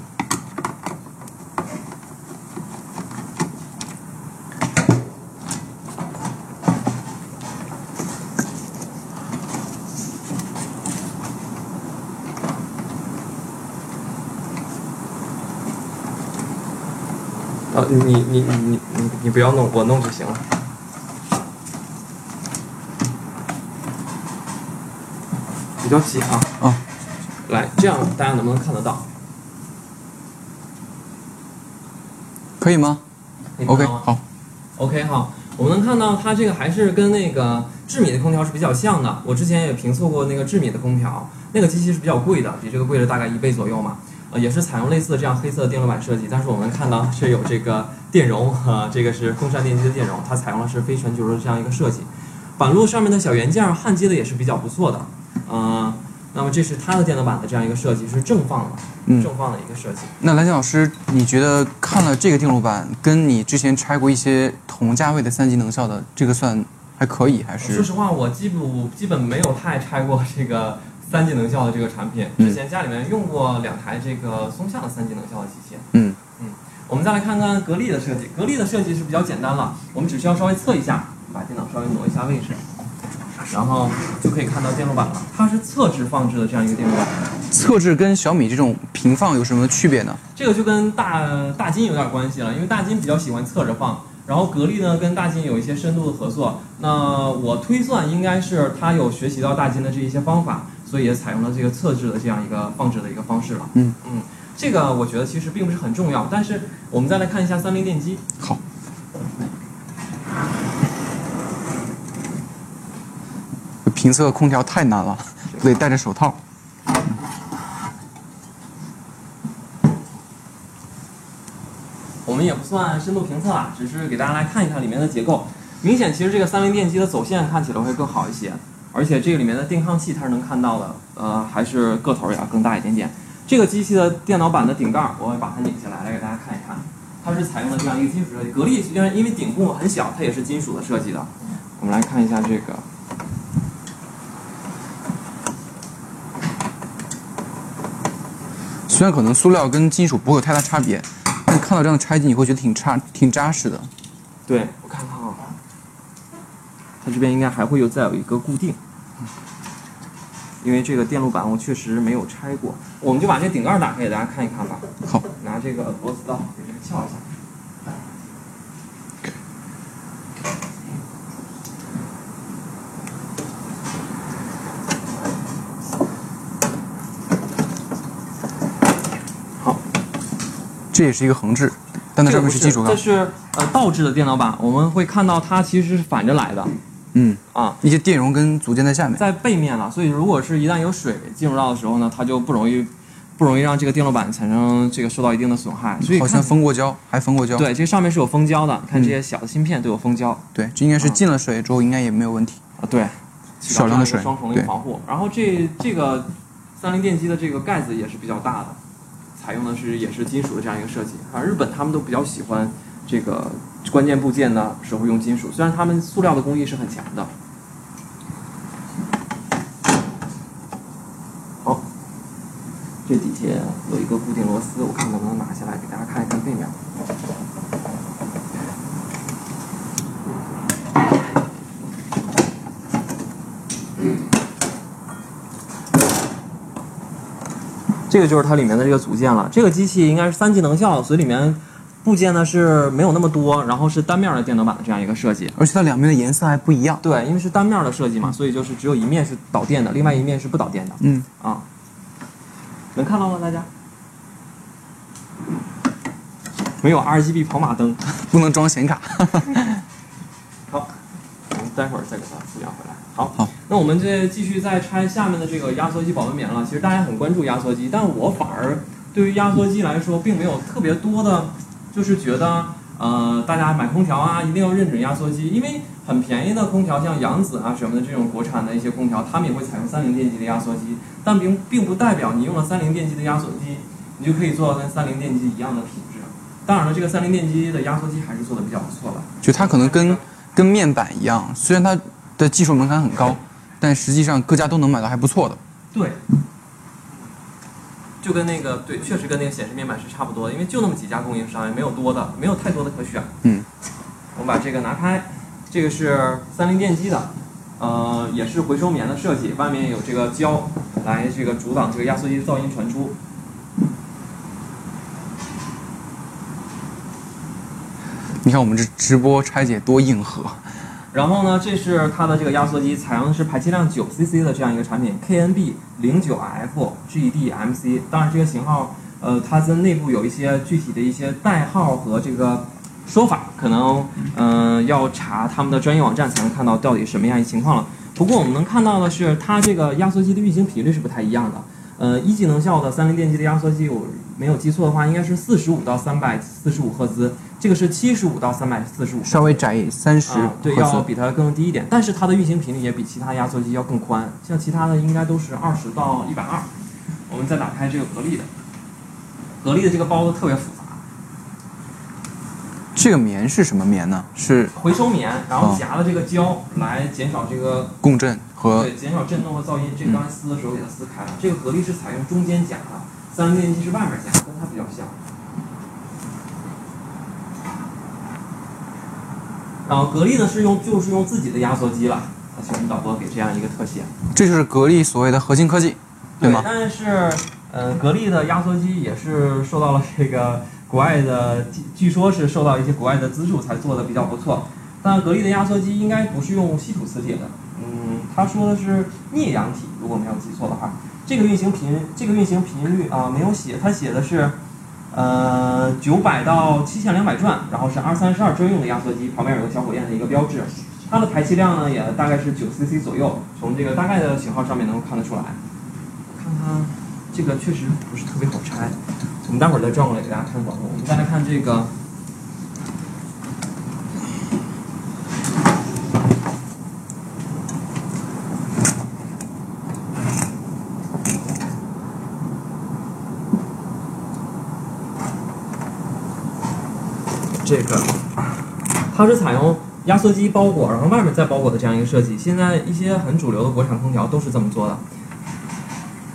呃，你你你你你你不要弄，我弄就行了。比较紧啊。啊。来，这样大家能不能看得到？可以吗？OK，好。OK 好，我们能看到它这个还是跟那个智米的空调是比较像的。我之前也评测过那个智米的空调，那个机器是比较贵的，比这个贵了大概一倍左右嘛。呃，也是采用类似的这样黑色的电路板设计，但是我们看到是有这个电容，呃，这个是风扇电机的电容，它采用的是非全球的这样一个设计。板路上面的小元件焊接的也是比较不错的，呃，那么这是它的电脑板的这样一个设计，是正放的，嗯正放的一个设计。那蓝翔老师，你觉得看了这个电路板，跟你之前拆过一些同价位的三级能效的，这个算还可以，还是说实话，我基本基本没有太拆过这个三级能效的这个产品。嗯之前家里面用过两台这个松下的三级能效的机器。嗯我们再来看看格力的设计。格力的设计是比较简单了，我们只需要稍微测一下，把电脑稍微挪一下位置，然后就可以看到电路板了。它是侧置放置的这样一个电路板。侧置跟小米这种平放有什么区别呢？这个就跟大大金有点关系了，因为大金比较喜欢侧着放，然后格力呢跟大金有一些深度的合作。那我推算应该是它有学习到大金的这一些方法，所以也采用了这个侧置的这样一个放置的一个方式了。嗯嗯，这个我觉得其实并不是很重要，但是我们再来看一下三菱电机。好。评测空调太难了，得戴着手套。我们也不算深度评测啊，只是给大家来看一看里面的结构。明显，其实这个三菱电机的走线看起来会更好一些，而且这个里面的电抗器它是能看到的，呃，还是个头也要更大一点点。这个机器的电脑板的顶盖，我会把它拧下来，来给大家看一看。它是采用了这样一个金属设计，格力虽然因为顶部很小，它也是金属的设计的。我们来看一下这个，虽然可能塑料跟金属不会有太大差别，但看到这样的拆机，你会觉得挺扎、挺扎实的。对我看看啊，它这边应该还会有再有一个固定，因为这个电路板我确实没有拆过，我们就把这顶盖打开给大家看一看吧。好，拿这个螺丝刀给这个撬一下。这也是一个横置，但它上面是金属钢。这是呃倒置的电脑板，我们会看到它其实是反着来的嗯，啊，一些电容跟组件在下面。在背面了，所以如果是一旦有水进入到的时候呢，它就不容易不容易让这个电路板产生这个受到一定的损害。所以好像封过胶，还封过胶。对，这上面是有封胶的，看这些小的芯片都有封胶对，这应该是进了水之后应该也没有问题。啊，对，少量的水双重的一个防护。然后这这个三菱电机的这个盖子也是比较大的，采用的是也是金属的这样一个设计而。日本他们都比较喜欢这个关键部件呢时候用金属，虽然他们塑料的工艺是很强的。好，这底下有一个固定螺丝，我看能不能拿下来给大家看一看背面。这个就是它里面的这个组件了。这个机器应该是三级能效，所以里面部件呢是没有那么多，然后是单面的电脑板的这样一个设计。而且它两边的颜色还不一样。对，因为是单面的设计嘛，所以就是只有一面是导电的，另外一面是不导电的嗯，啊。能看到吗？大家？没有 RGB 跑马灯。不能装显卡。好，我们待会儿再给它复原回来。好，好，那我们这继续再拆下面的这个压缩机保温棉了。其实大家很关注压缩机，但我反而对于压缩机来说，并没有特别多的，就是觉得呃，大家买空调啊，一定要认准压缩机，因为很便宜的空调，像扬子啊什么的这种国产的一些空调，他们也会采用三菱电机的压缩机，但并并不代表你用了三菱电机的压缩机，你就可以做到跟三菱电机一样的品质。当然了，这个三菱电机的压缩机还是做的比较不错的。就它可能跟跟面板一样，虽然它的技术门槛很高，但实际上各家都能买到还不错的。对，就跟那个对，确实跟那个显示面板是差不多的，因为就那么几家供应商，也没有多的，没有太多的可选。嗯，我们把这个拿开，这个是三菱电机的，呃，也是回收棉的设计，外面有这个胶来这个阻挡这个压缩机的噪音传出。你看我们这直播拆解多硬核，然后呢，这是它的这个压缩机，采用的是排气量九 cc 的这样一个产品，KNB 零九 F GDMC。当然，这个型号，呃，它在内部有一些具体的一些代号和这个说法，可能嗯、要查他们的专业网站才能看到到底什么样一情况了。不过我们能看到的是，它这个压缩机的运行频率是不太一样的。呃，一级能效的三菱电机的压缩机，我没有记错的话，应该是四十五到三百四十五赫兹，这个是七十五到三百四十五。稍微窄三十啊，对。要比它更低一点，但是它的运行频率也比其他压缩机要更宽，像其他的应该都是二十到一百二。我们再打开这个格力的，格力的这个包子特别复杂，这个棉是什么棉呢？是回收棉，然后哦夹了这个胶来减少这个共振和对减少震动和噪音。这个刚才撕的时候给它撕开了，这个格力是采用中间夹的，三菱电机是外面夹，跟它比较像。然后格力呢是用就是用自己的压缩机了，那请我们导播给这样一个特写。这就是格力所谓的核心科技，对吗？但是，呃，格力的压缩机也是受到了这个国外的，据据说是受到一些国外的资助才做的比较不错。但格力的压缩机应该不是用稀土磁铁的，嗯，他说的是镍氧体，如果没有记错的话。这个运行频这个运行频率啊没有写，他写的是，呃，九百到七千两百转，然后是 R 三十二专用的压缩机，旁边有个小火焰的一个标志。它的排气量呢也大概是九 cc 左右，从这个大概的型号上面能够看得出来。看看这个确实不是特别好拆，我们待会儿再转过来给大家看广告。我们再来看这个，这个它是采用压缩机包裹，然后外面再包裹的这样一个设计。现在一些很主流的国产空调都是这么做的。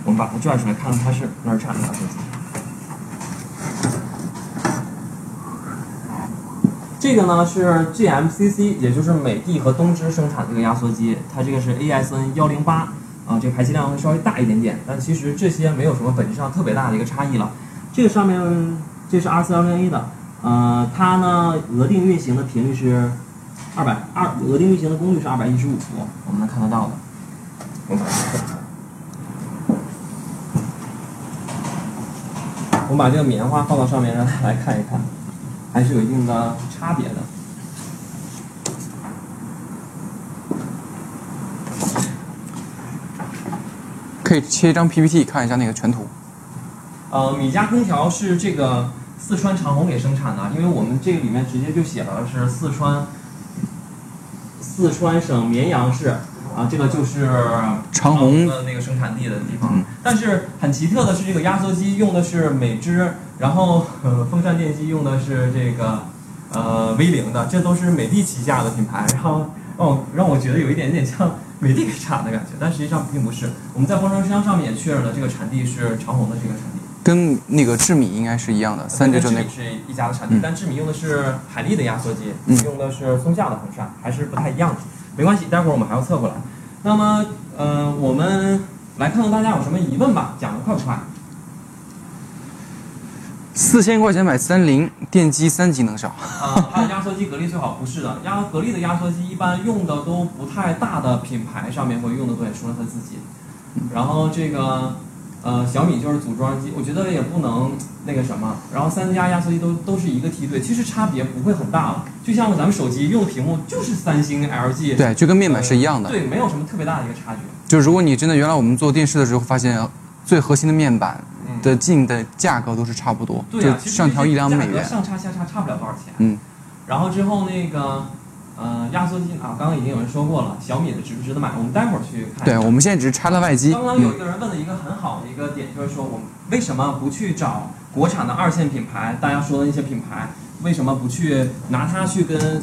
我们把它转出来，看看它是哪儿产的压缩机。这个呢是 GMCC，也就是美的和东芝生产的这个压缩机，它这个是 ASN 幺零八啊，这个排气量会稍微大一点点，但其实这些没有什么本质上特别大的一个差异了。这个上面这是 R 四幺零 A 的，呃，它呢额定运行的频率是二百二，额定运行的功率是二百一十五伏，我们能看得到的。我们把这个棉花放到上面，让大家来看一看，还是有一定的差别的。可以切一张 PPT 看一下那个全图。呃，米家空调是这个四川长虹给生产的，因为我们这个里面直接就写了是四川四川省绵阳市啊，这个就是长虹的那个生产地的地方。嗯但是很奇特的是，这个压缩机用的是美芝，然后、呃、风扇电机用的是这个呃威凌的，这都是美的旗下的品牌，然后让我让我觉得有一点点像美的给产的感觉，但实际上并不是。我们在包装箱上面也确认了这个产地是长虹的这个产地。跟那个智米应该是一样的，三九九那是一家的产地，嗯但智米用的是海力的压缩机，嗯用的是松下的风扇，还是不太一样的。没关系，待会儿我们还要测过来。那么，呃，我们来看看大家有什么疑问吧，讲的快不快？四千块钱买三菱电机三级能效，啊，还有压缩机，格力最好不是的。压格力的压缩机一般用的都不太大的品牌上面会用的多，也除了它自己。然后这个呃小米就是组装机，我觉得也不能那个什么。然后三家压缩机都都是一个梯队，其实差别不会很大了。就像咱们手机用的屏幕就是三星、LG，对，就跟面板是一样的。对，没有什么特别大的一个差距。就如果你真的原来我们做电视的时候发现，最核心的面板嗯，的进的价格都是差不多，就对上调一两美元。上差下差差不了多少钱。嗯，然后之后那个，呃，压缩机啊，刚刚已经有人说过了，小米的值不值得买？我们待会儿去看。对，我们现在只是拆了外机。刚刚有嗯，一个人问了一个很好的一个点，就是说我们为什么不去找国产的二线品牌？大家说的那些品牌，为什么不去拿它去跟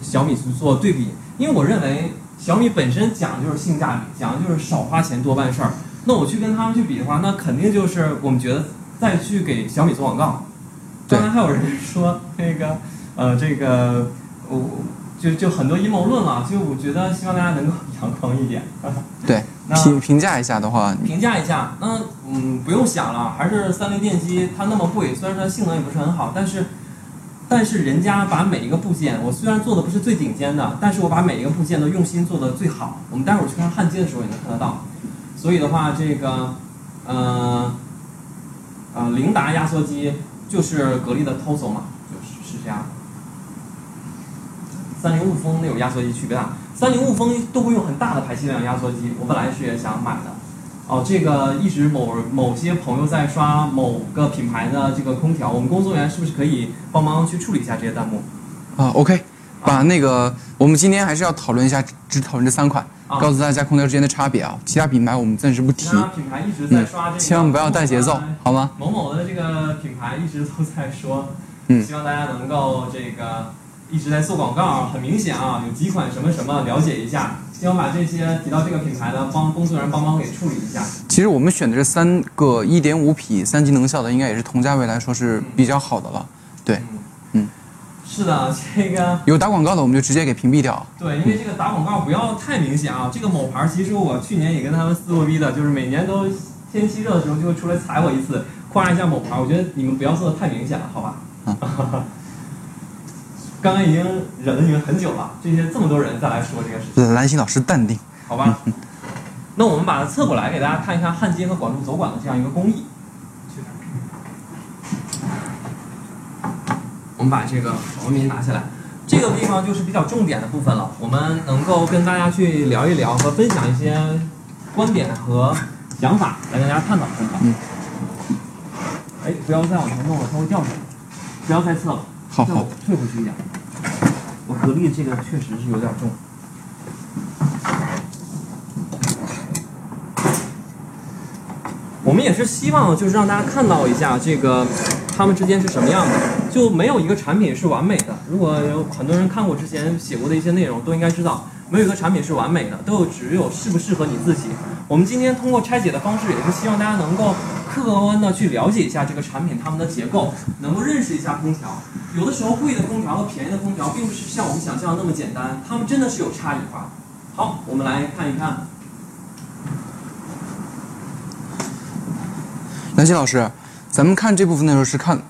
小米去做对比？因为我认为小米本身讲的就是性价比，讲的就是少花钱多办事儿。那我去跟他们去比的话，那肯定就是我们觉得再去给小米做广告。对刚才还有人说那个呃，这个我就就很多阴谋论了，就我觉得希望大家能够阳光一点。对，评评价一下的话，评价一下，那嗯不用想了，还是三菱电机它那么贵，虽然说性能也不是很好，但是但是人家把每一个部件，我虽然做的不是最顶尖的，但是我把每一个部件都用心做的最好。我们待会儿去看焊接的时候也能看得到。所以的话，这个，呃，呃，凌达压缩机就是格力的 TOSO 嘛，就是是这样的。三菱雾峰那种压缩机区别大，三菱雾峰都会用很大的排气量压缩机，我本来是也想买的。哦，这个一直某某些朋友在刷某个品牌的这个空调，我们工作人员是不是可以帮忙去处理一下这些弹幕？啊，OK，把那个我们今天还是要讨论一下，只讨论这三款，啊告诉大家空调之间的差别啊。其他品牌我们暂时不提其，他品牌一直在刷这个，嗯千万不要带节奏，好吗？某某的这个品牌一直都在说，嗯希望大家能够这个一直在做广告，很明显啊，有几款什么什么了解一下，希望把这些提到这个品牌的帮工作人员帮忙给处理一下。其实我们选的这三个一点五匹三级能效的，应该也是同价位来说是比较好的了。对，嗯，是的，这个有打广告的我们就直接给屏蔽掉。对，因为这个打广告不要太明显啊。这个某牌，其实我去年也跟他们撕过逼的，就是每年都天气热的时候就会出来踩我一次，夸一下某牌。我觉得你们不要做的太明显了，好吧？刚刚已经忍了你们很久了，这些这么多人再来说这个事情，兰心老师淡定。好吧？那我们把它侧过来给大家看一看焊接和管路走管的这样一个工艺。我们把这个保温棉拿下来，这个地方就是比较重点的部分了。我们能够跟大家去聊一聊和分享一些观点和想法，来跟大家探讨探讨。哎，不要再往前弄了，它会掉下来。不要再测了，好好让我，退回去一点。我格力这个确实是有点重。我们也是希望就是让大家看到一下这个它们之间是什么样的，就没有一个产品是完美的。如果有很多人看过之前写过的一些内容，都应该知道，没有一个产品是完美的，都只有适不适合你自己。我们今天通过拆解的方式，也是希望大家能够客观的去了解一下这个产品它们的结构，能够认识一下空调。有的时候贵的空调和便宜的空调并不是像我们想象的那么简单，它们真的是有差异化。好，我们来看一看。兰心老师，咱们看这部分的时候是看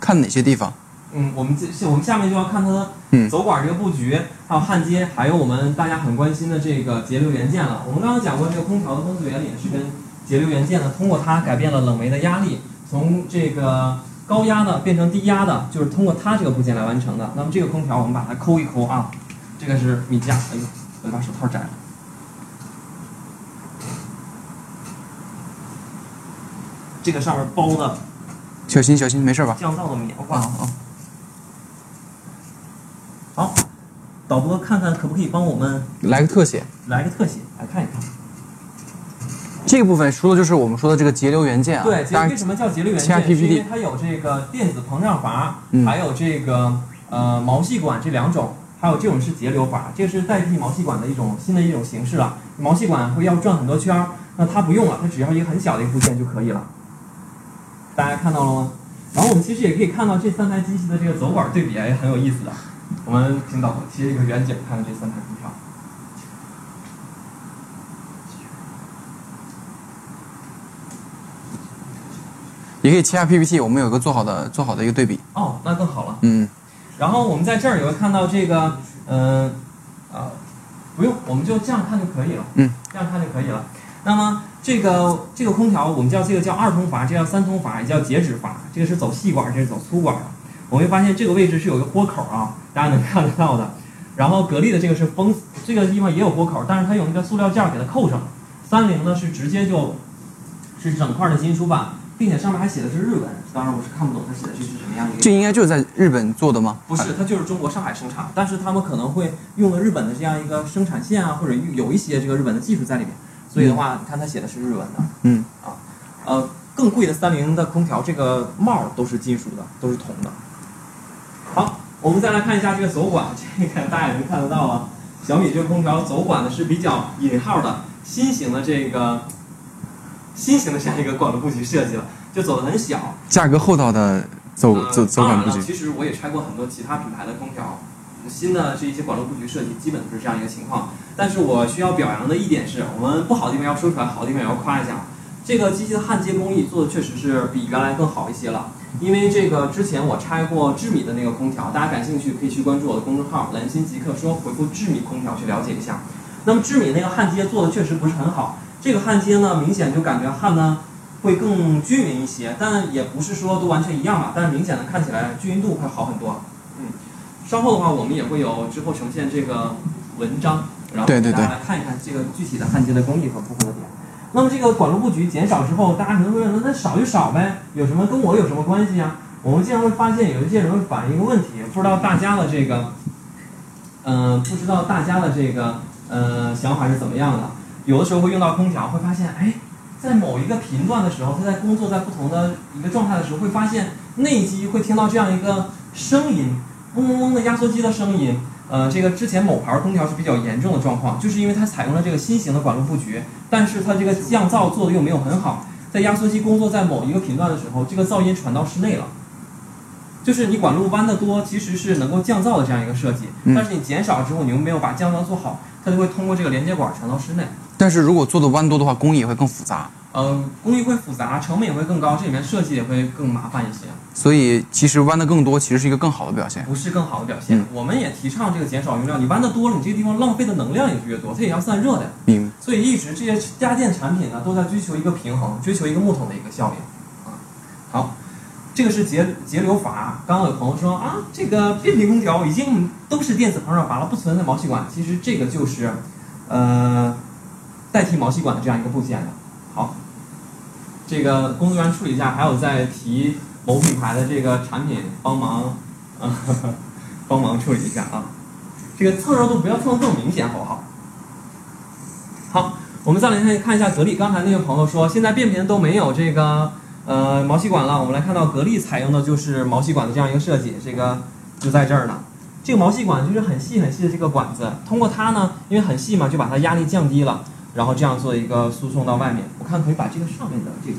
看哪些地方？嗯，我们这我们下面就要看它的嗯走管这个布局，还有焊接，还有我们大家很关心的这个节流元件了。我们刚刚讲过，这个空调的工作原理是跟节流元件呢，通过它改变了冷媒的压力，从这个高压的变成低压的，就是通过它这个部件来完成的。那么这个空调我们把它抠一抠啊，这个是米家，哎呦，我把手套摘了。这个上面包的小心小心，没事吧？降噪的棉花。啊啊，好，导播看看可不可以帮我们来个特写。来个特写，来看一看。这个部分说的就是我们说的这个节流元件啊。对，为什么叫节流元件？是因为它有这个电子膨胀阀，嗯还有这个呃毛细管这两种，还有这种是节流阀，这个是代替毛细管的一种新的一种形式了。毛细管会要转很多圈儿，那它不用了，它只要一个很小的一个部件就可以了。大家看到了吗？然后我们其实也可以看到这三台机器的这个走管对比，也很有意思的。我们请导播贴一个远景，看看这三台空调。也可以切下 PPT，我们有个做好的做好的一个对比。哦，那更好了。嗯，然后我们在这儿也会看到这个，嗯、啊，不用，我们就这样看就可以了。嗯，这样看就可以了。那么这个这个空调，我们叫这个叫二通阀，这叫三通阀，也叫截止阀。这个是走细管，这是走粗管的。我们会发现这个位置是有一个豁口啊，大家能看得到的。然后格力的这个是封，这个地方也有豁口，但是它用那个塑料件儿给它扣上。三菱呢是直接就是整块的金属板，并且上面还写的是日文，当然我是看不懂它写的这是什么样一个。这应该就是在日本做的吗？不是，它就是中国上海生产，但是他们可能会用了日本的这样一个生产线啊，或者有一些这个日本的技术在里面，所以的话，你看它写的是日文的，嗯啊，呃，更贵的三菱的空调，这个帽儿都是金属的，都是铜的。好，我们再来看一下这个走管，这个大家也能看得到啊，小米这个空调走管呢是比较引号的新型的这个新型的这样一个管路布局设计了，就走的很小，价格厚道的走呃走走管布局。其实我也拆过很多其他品牌的空调，新的这一些管路布局设计基本都是这样一个情况。但是我需要表扬的一点是，我们不好的地方要说出来，好的地方也要夸一下。这个机器的焊接工艺做的确实是比原来更好一些了。因为这个之前我拆过智米的那个空调，大家感兴趣可以去关注我的公众号“蓝心极客说”，回复“智米空调”去了解一下。那么智米那个焊接做的确实不是很好，这个焊接呢，明显就感觉焊呢会更均匀一些，但也不是说都完全一样吧，但是明显的看起来均匀度会好很多。嗯，稍后的话我们也会有之后呈现这个文章，然后给大家来看一看这个具体的焊接的工艺和不同的点。那么这个管路布局减少之后，大家可能会问，那那少就少呗，有什么跟我有什么关系啊？我们经常会发现有一些人会反映一个问题，不知道大家的这个，嗯、不知道大家的这个呃想法是怎么样的？有的时候会用到空调，会发现，哎，在某一个频段的时候，它在工作在不同的一个状态的时候，会发现内机会听到这样一个声音，嗡嗡嗡的压缩机的声音。呃，这个之前某牌空调是比较严重的状况，就是因为它采用了这个新型的管路布局，但是它这个降噪做的又没有很好，在压缩机工作在某一个频段的时候，这个噪音传到室内了。就是你管路弯的多，其实是能够降噪的这样一个设计，嗯但是你减少之后，你又没有把降噪做好，它就会通过这个连接管传到室内。但是如果做的弯多的话，工艺也会更复杂。呃，工艺会复杂，成本也会更高，这里面设计也会更麻烦一些，所以其实弯的更多，其实是一个更好的表现。不是更好的表现。嗯我们也提倡这个减少用量，你弯的多了，你这个地方浪费的能量也是越多，它也要散热的所以一直这些家电产品呢，都在追求一个平衡，追求一个木桶的一个效应。啊，好，这个是节节流阀。刚刚有朋友说啊，这个变频空调已经都是电子膨胀阀了，不存在毛细管。其实这个就是，呃，代替毛细管的这样一个部件的。好，这个工作人员处理一下，还有在提某品牌的这个产品帮忙，啊，帮忙处理一下啊。这个蹭热度不要蹭的这么明显，好不好？好，我们再来看一下格力。刚才那个朋友说，现在变频都没有这个呃毛细管了。我们来看到格力采用的就是毛细管的这样一个设计，这个就在这儿呢。这个毛细管就是很细很细的这个管子，通过它呢，因为很细嘛，就把它压力降低了，然后这样做一个输送到外面。我看可以把这个上面的这个，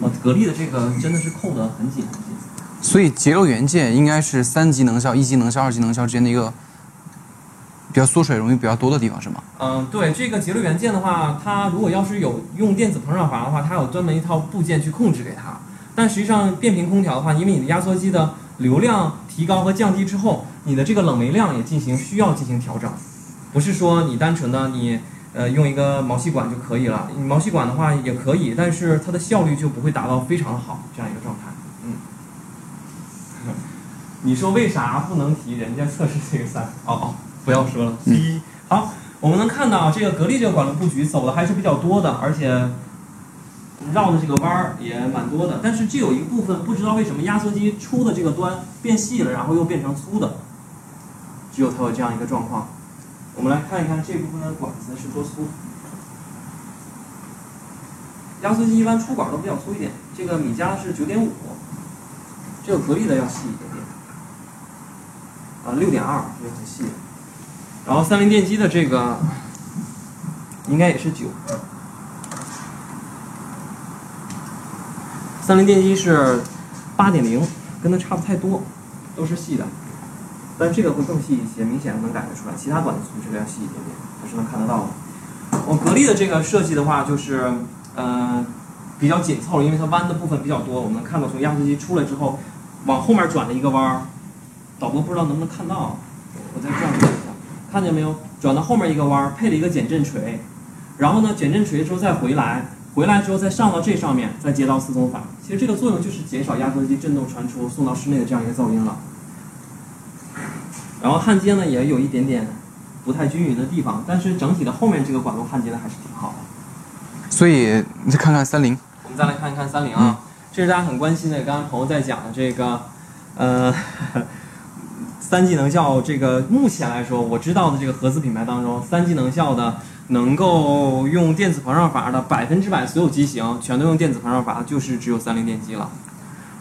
呃，格力的这个真的是扣得很紧很紧。所以节流元件应该是三级能效、一级能效、二级能效之间的一个比较缩水容易比较多的地方，是吗？嗯，对这个节流元件的话，它如果要是有用电子膨胀阀的话，它有专门一套部件去控制给它。但实际上变频空调的话，因为你的压缩机的流量提高和降低之后，你的这个冷媒量也进行需要进行调整，不是说你单纯的你呃用一个毛细管就可以了。你毛细管的话也可以，但是它的效率就不会达到非常好这样一个状态。嗯，你说为啥不能提人家测试这个三？哦哦，不要说了。一、好，我们能看到这个格力这个管路布局走的还是比较多的，而且绕的这个弯儿也蛮多的。但是这有一部分不知道为什么压缩机出的这个端变细了，然后又变成粗的，只有它有这样一个状况。我们来看一看这部分的管子是多粗。压缩机一般出管都比较粗一点，这个米家是九点五，这个格力的要细一点点。啊，六点二，这个很细。然后三菱电机的这个应该也是九。三菱电机是八点零，跟它差不太多，都是细的，但这个会更细一些，明显能感觉出来。其他管子粗，这个要细一点点，还是能看得到的。我格力的这个设计的话，就是呃比较紧凑，因为它弯的部分比较多。我们能看到从压缩机出来之后，往后面转了一个弯儿。导播不知道能不能看到，我再转一下，看见没有？转到后面一个弯儿，配了一个减震锤，然后呢，减震锤之后再回来，回来之后再上到这上面，再接到四通阀。其实这个作用就是减少压缩机振动传出送到室内的这样一个噪音了。然后焊接呢也有一点点不太均匀的地方，但是整体的后面这个管路焊接的还是挺好的。所以你再看看三菱，我们再来看一看三菱啊，这是大家很关心的，刚刚朋友在讲的这个，呃，三技能效这个目前来说，我知道的这个合资品牌当中，三技能效的能够用电子膨胀阀的百分之百所有机型全都用电子膨胀阀，就是只有三菱电机了。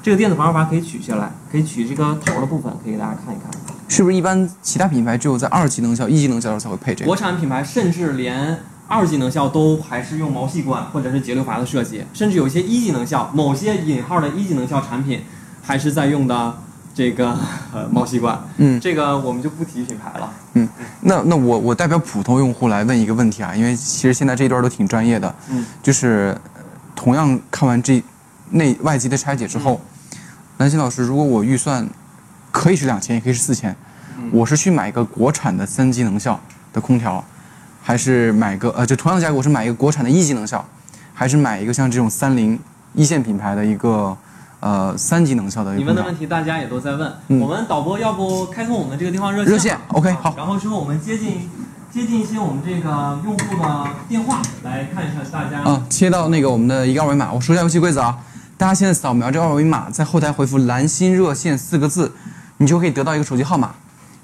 这个电子膨胀阀可以取下来，可以取这个头的部分，可以给大家看一看。是不是一般其他品牌只有在二级能效、一级能效的时候才会配这个国？产品牌甚至连二级能效都还是用毛细管或者是节流阀的设计，甚至有一些一级能效，某些引号的一级能效产品还是在用的这个呃毛细管。嗯。这个我们就不提品牌了。嗯。那那我我代表普通用户来问一个问题啊，因为其实现在这一段都挺专业的，嗯，就是呃同样看完这内外机的拆解之后，南希老师，如果我预算可以是两千，也可以是四千，我是去买一个国产的三级能效的空调，还是买个呃，就同样的价格，我是买一个国产的一级能效，还是买一个像这种三菱一线品牌的一个呃三级能效的一你？问的问题大家也都在问，嗯我们导播要不开通我们这个电话热线？热线，OK，好然后之后我们接近接近一些我们这个用户的电话，来看一下大家。啊，切到那个我们的一个二维码，我说一下游戏规则啊。大家现在扫描这个二维码，在后台回复“蓝心热线”四个字，你就可以得到一个手机号码。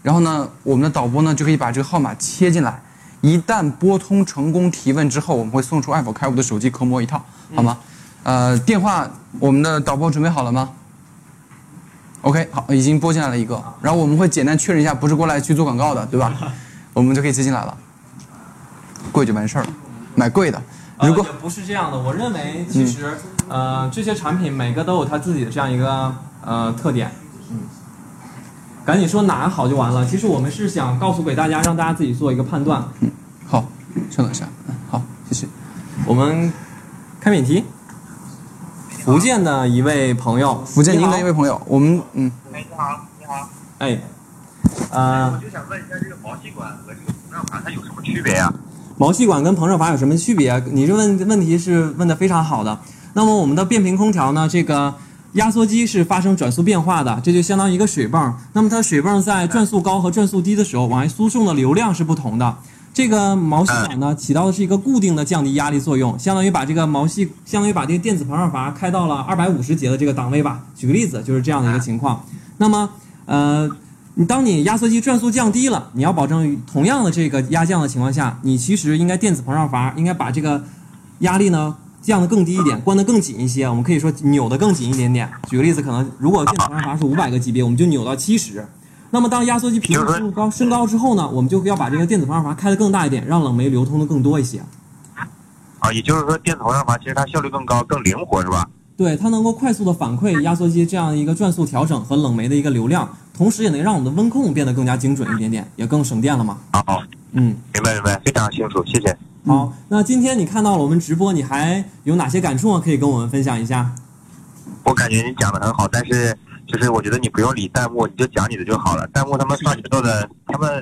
然后呢，我们的导播呢就可以把这个号码切进来。一旦拨通成功提问之后，我们会送出爱否开悟的手机壳膜一套，好吗？呃，电话我们的导播准备好了吗？OK，好，已经拨进来了一个。然后我们会简单确认一下，不是过来去做广告的，对吧？我们就可以接进来了。贵就完事儿了，买贵的。如果不是这样的，我认为其实、呃这些产品每个都有它自己的这样一个呃特点。嗯，赶紧说哪好就完了。其实我们是想告诉给大家，让大家自己做一个判断。嗯好，稍等一下，嗯，好，谢谢。我们开免提。福建的一位朋友，福建你好您的一位朋友，我们嗯，哎，你好，你好，哎，呃我，就想问一下，这个毛细管和这个膨胀阀它有什么区别呀、毛细管跟膨胀阀有什么区别？你这问问题是问的非常好的。那么我们的变频空调呢，这个压缩机是发生转速变化的，这就相当于一个水泵。那么它水泵在转速高和转速低的时候，往外输送的流量是不同的。这个毛细管呢，起到的是一个固定的降低压力作用，相当于把这个毛细，相当于把这个电子膨胀阀开到了二百五十节的这个档位吧。举个例子，就是这样的一个情况。那么，呃，你当你压缩机转速降低了，你要保证同样的这个压降的情况下，你其实应该电子膨胀阀应该把这个压力呢降得更低一点，关得更紧一些。我们可以说扭得更紧一点点。举个例子，可能如果电子膨胀阀是五百个级别，我们就扭到七十。那么当压缩机频率升高升高之后呢，我们就要把这个电子膨胀阀开得更大一点，让冷媒流通的更多一些。啊？也就是说，电子膨胀阀其实它效率更高、更灵活，是吧？对，它能够快速的反馈压缩机这样一个转速调整和冷媒的一个流量，同时也能让我们的温控变得更加精准一点点，也更省电了嘛。好，嗯，明白明白，非常清楚，谢谢。好，那今天你看到了我们直播，你还有哪些感触啊？可以跟我们分享一下。我感觉你讲的很好，但是就是我觉得你不用理弹幕，你就讲你的就好了。弹幕他们刷节奏的，他们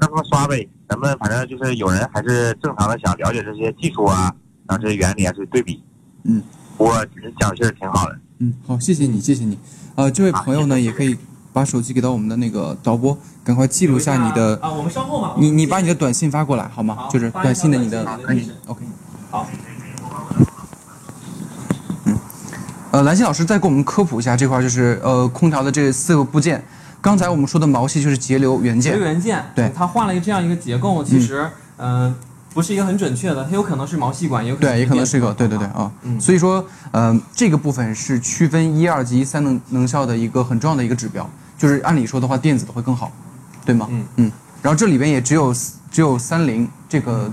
让他们刷呗。咱们反正就是有人还是正常的想了解这些技术啊，然后这些原理啊，这些对比。嗯，我讲的确实挺好的。嗯，好，谢谢你，谢谢你。呃，这位朋友呢，也可以把手机给到我们的那个导播，赶快记录一下你的，啊，我们稍后嘛。你你把你的短信发过来好吗？好就是短信的你的，OK。好。呃，兰心老师再给我们科普一下这块，就是呃空调的这四个部件。刚才我们说的毛细就是节流元件节流，元件，对它换了一个这样一个结构，其实嗯、呃不是一个很准确的，它有可能是毛细管，也有可能对，也可能是一个，对对对啊。嗯所以说，呃，这个部分是区分一二级三能能效的一个很重要的一个指标。就是按理说的话，电子的会更好，对吗？嗯嗯。然后这里边也只有只有三菱这个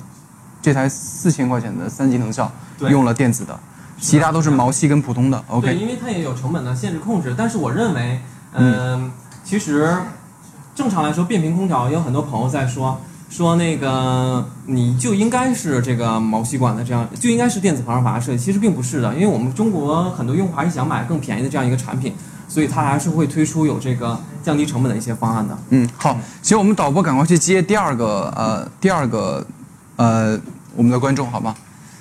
这台四千块钱的三级能效对用了电子的，其他都是毛细跟普通的。OK，因为它也有成本的限制控制，但是我认为，嗯、其实正常来说，变频空调也有很多朋友在说。说那个你就应该是这个毛细管的这样，就应该是电子膨胀阀设计，其实并不是的，因为我们中国很多用户还是想买更便宜的这样一个产品，所以它还是会推出有这个降低成本的一些方案的。嗯，好，行，我们导播赶快去接第二个呃第二个呃我们的观众好吗？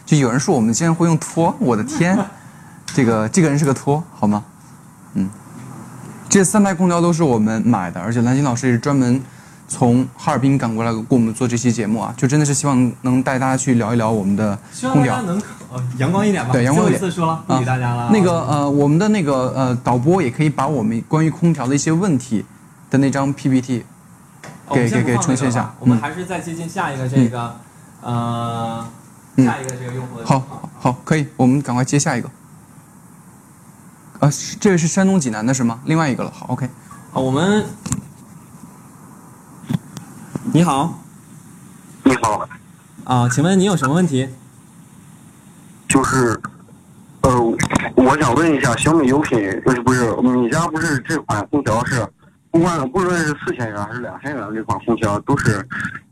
就有人说我们竟然会用托，我的天，这个这个人是个托，好吗？嗯，这三台空调都是我们买的，而且蓝心老师也是专门从哈尔滨赶过来给我们做这期节目啊，就真的是希望能带大家去聊一聊我们的希望空调。大家能呃阳光一点吧。对阳光一点最后一次说了，不理大家了。那个呃，我们的那个呃导播也可以把我们关于空调的一些问题的那张 PPT 哦给给给呈现一下我们嗯还是再接近下一个这个呃嗯下一个这个用户的好情况好好，可以，我们赶快接下一个。啊，这个是山东济南的是吗？另外一个了，好，OK。好，我们你好你好，啊，请问你有什么问题？就是，呃，我想问一下，小米优品不是不是你家不是这款空调是，不管不论是四千元还是两千元的这款空调，都是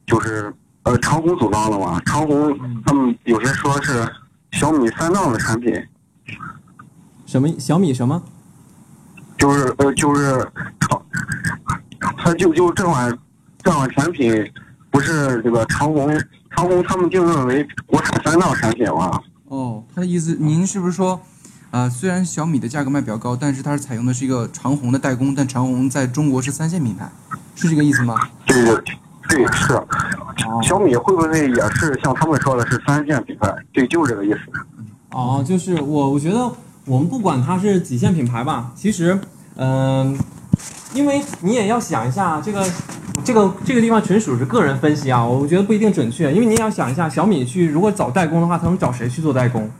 就是呃长虹组装的嘛？长虹他们有些说是小米三档的产品，什么小米什么？就是呃就是长，它就就这款这款产品不是这个长虹长虹他们定论为国产三档产品嘛？哦，他的意思，您是不是说，呃，虽然小米的价格卖比较高，但是它是采用的是一个长虹的代工，但长虹在中国是三线品牌，是这个意思吗？对对对，是。小米会不会也是像他们说的是三线品牌？对，就是这个意思。哦，就是我我觉得我们不管它是几线品牌吧，其实，嗯、因为你也要想一下这个。这个这个地方纯属是个人分析啊，我觉得不一定准确，因为你也要想一下，小米去如果找代工的话，他能找谁去做代工？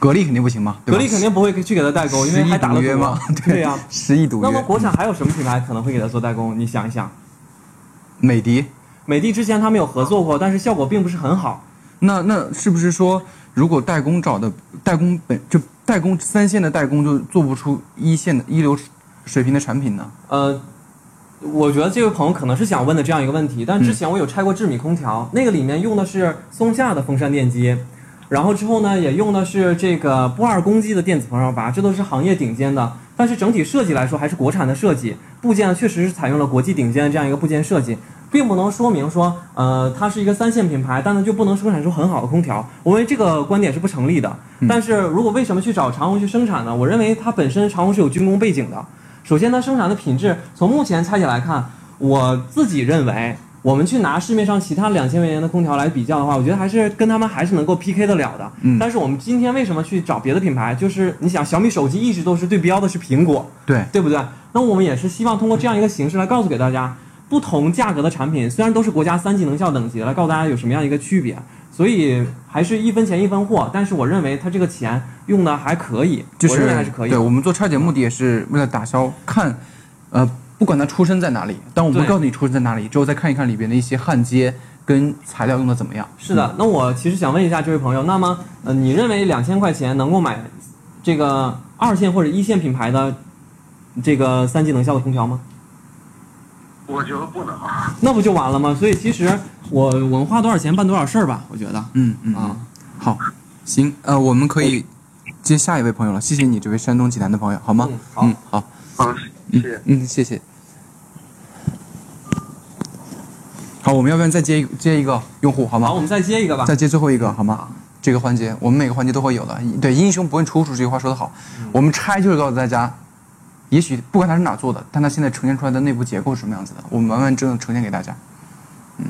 格力肯定不行吧格力肯定不会去给他代工，因为还打了约嘛对呀、十亿赌约。那么国产还有什么品牌可能会给他做代工？你想一想，美的，美的之前他们有合作过，但是效果并不是很好。那那是不是说，如果代工找的代工本就代工三线的代工就做不出一线的一流水平的产品呢？呃，我觉得这位朋友可能是想问的这样一个问题，但之前我有拆过智米空调，那个里面用的是松下的风扇电机，然后之后呢也用的是这个波二公鸡的电子膨胀阀，这都是行业顶尖的。但是整体设计来说还是国产的设计，部件确实是采用了国际顶尖的这样一个部件设计，并不能说明说呃它是一个三线品牌，但它就不能生产出很好的空调。我认为这个观点是不成立的。但是如果为什么去找长虹去生产呢？我认为它本身长虹是有军工背景的。首先，它生产的品质，从目前拆解来看，我自己认为，我们去拿市面上其他两千元的空调来比较的话，我觉得还是跟他们还是能够 PK 得了的。嗯但是我们今天为什么去找别的品牌？就是你想，小米手机一直都是对标的是苹果，对，对不对？那我们也是希望通过这样一个形式来告诉给大家，不同价格的产品虽然都是国家三级能效等级的，来告诉大家有什么样一个区别。所以还是一分钱一分货，但是我认为它这个钱用的还可以，就是还是可以。对我们做拆解目的也是为了打消看，呃，不管它出身在哪里，但我们不告诉你出身在哪里，之后再看一看里边的一些焊接跟材料用的怎么样。是的，那我其实想问一下这位朋友，那么呃，你认为两千块钱能够买这个二线或者一线品牌的这个三级能效的空调吗？我觉得不能。啊那不就完了吗？所以其实我我们花多少钱办多少事儿吧，我觉得嗯嗯啊。好，行，呃，我们可以接下一位朋友了，谢谢你这位山东济南的朋友，好吗？嗯好嗯，好，嗯，谢谢。嗯，谢谢。好，我们要不要再接一接一个用户，好吗？好，我们再接一个吧。再接最后一个好吗？这个环节我们每个环节都会有的。对，英雄不问出处这句话说得好。我们拆就是告诉大家，也许不管他是哪做的但他现在呈现出来的内部结构是什么样子的我们完完整整呈现给大家。嗯。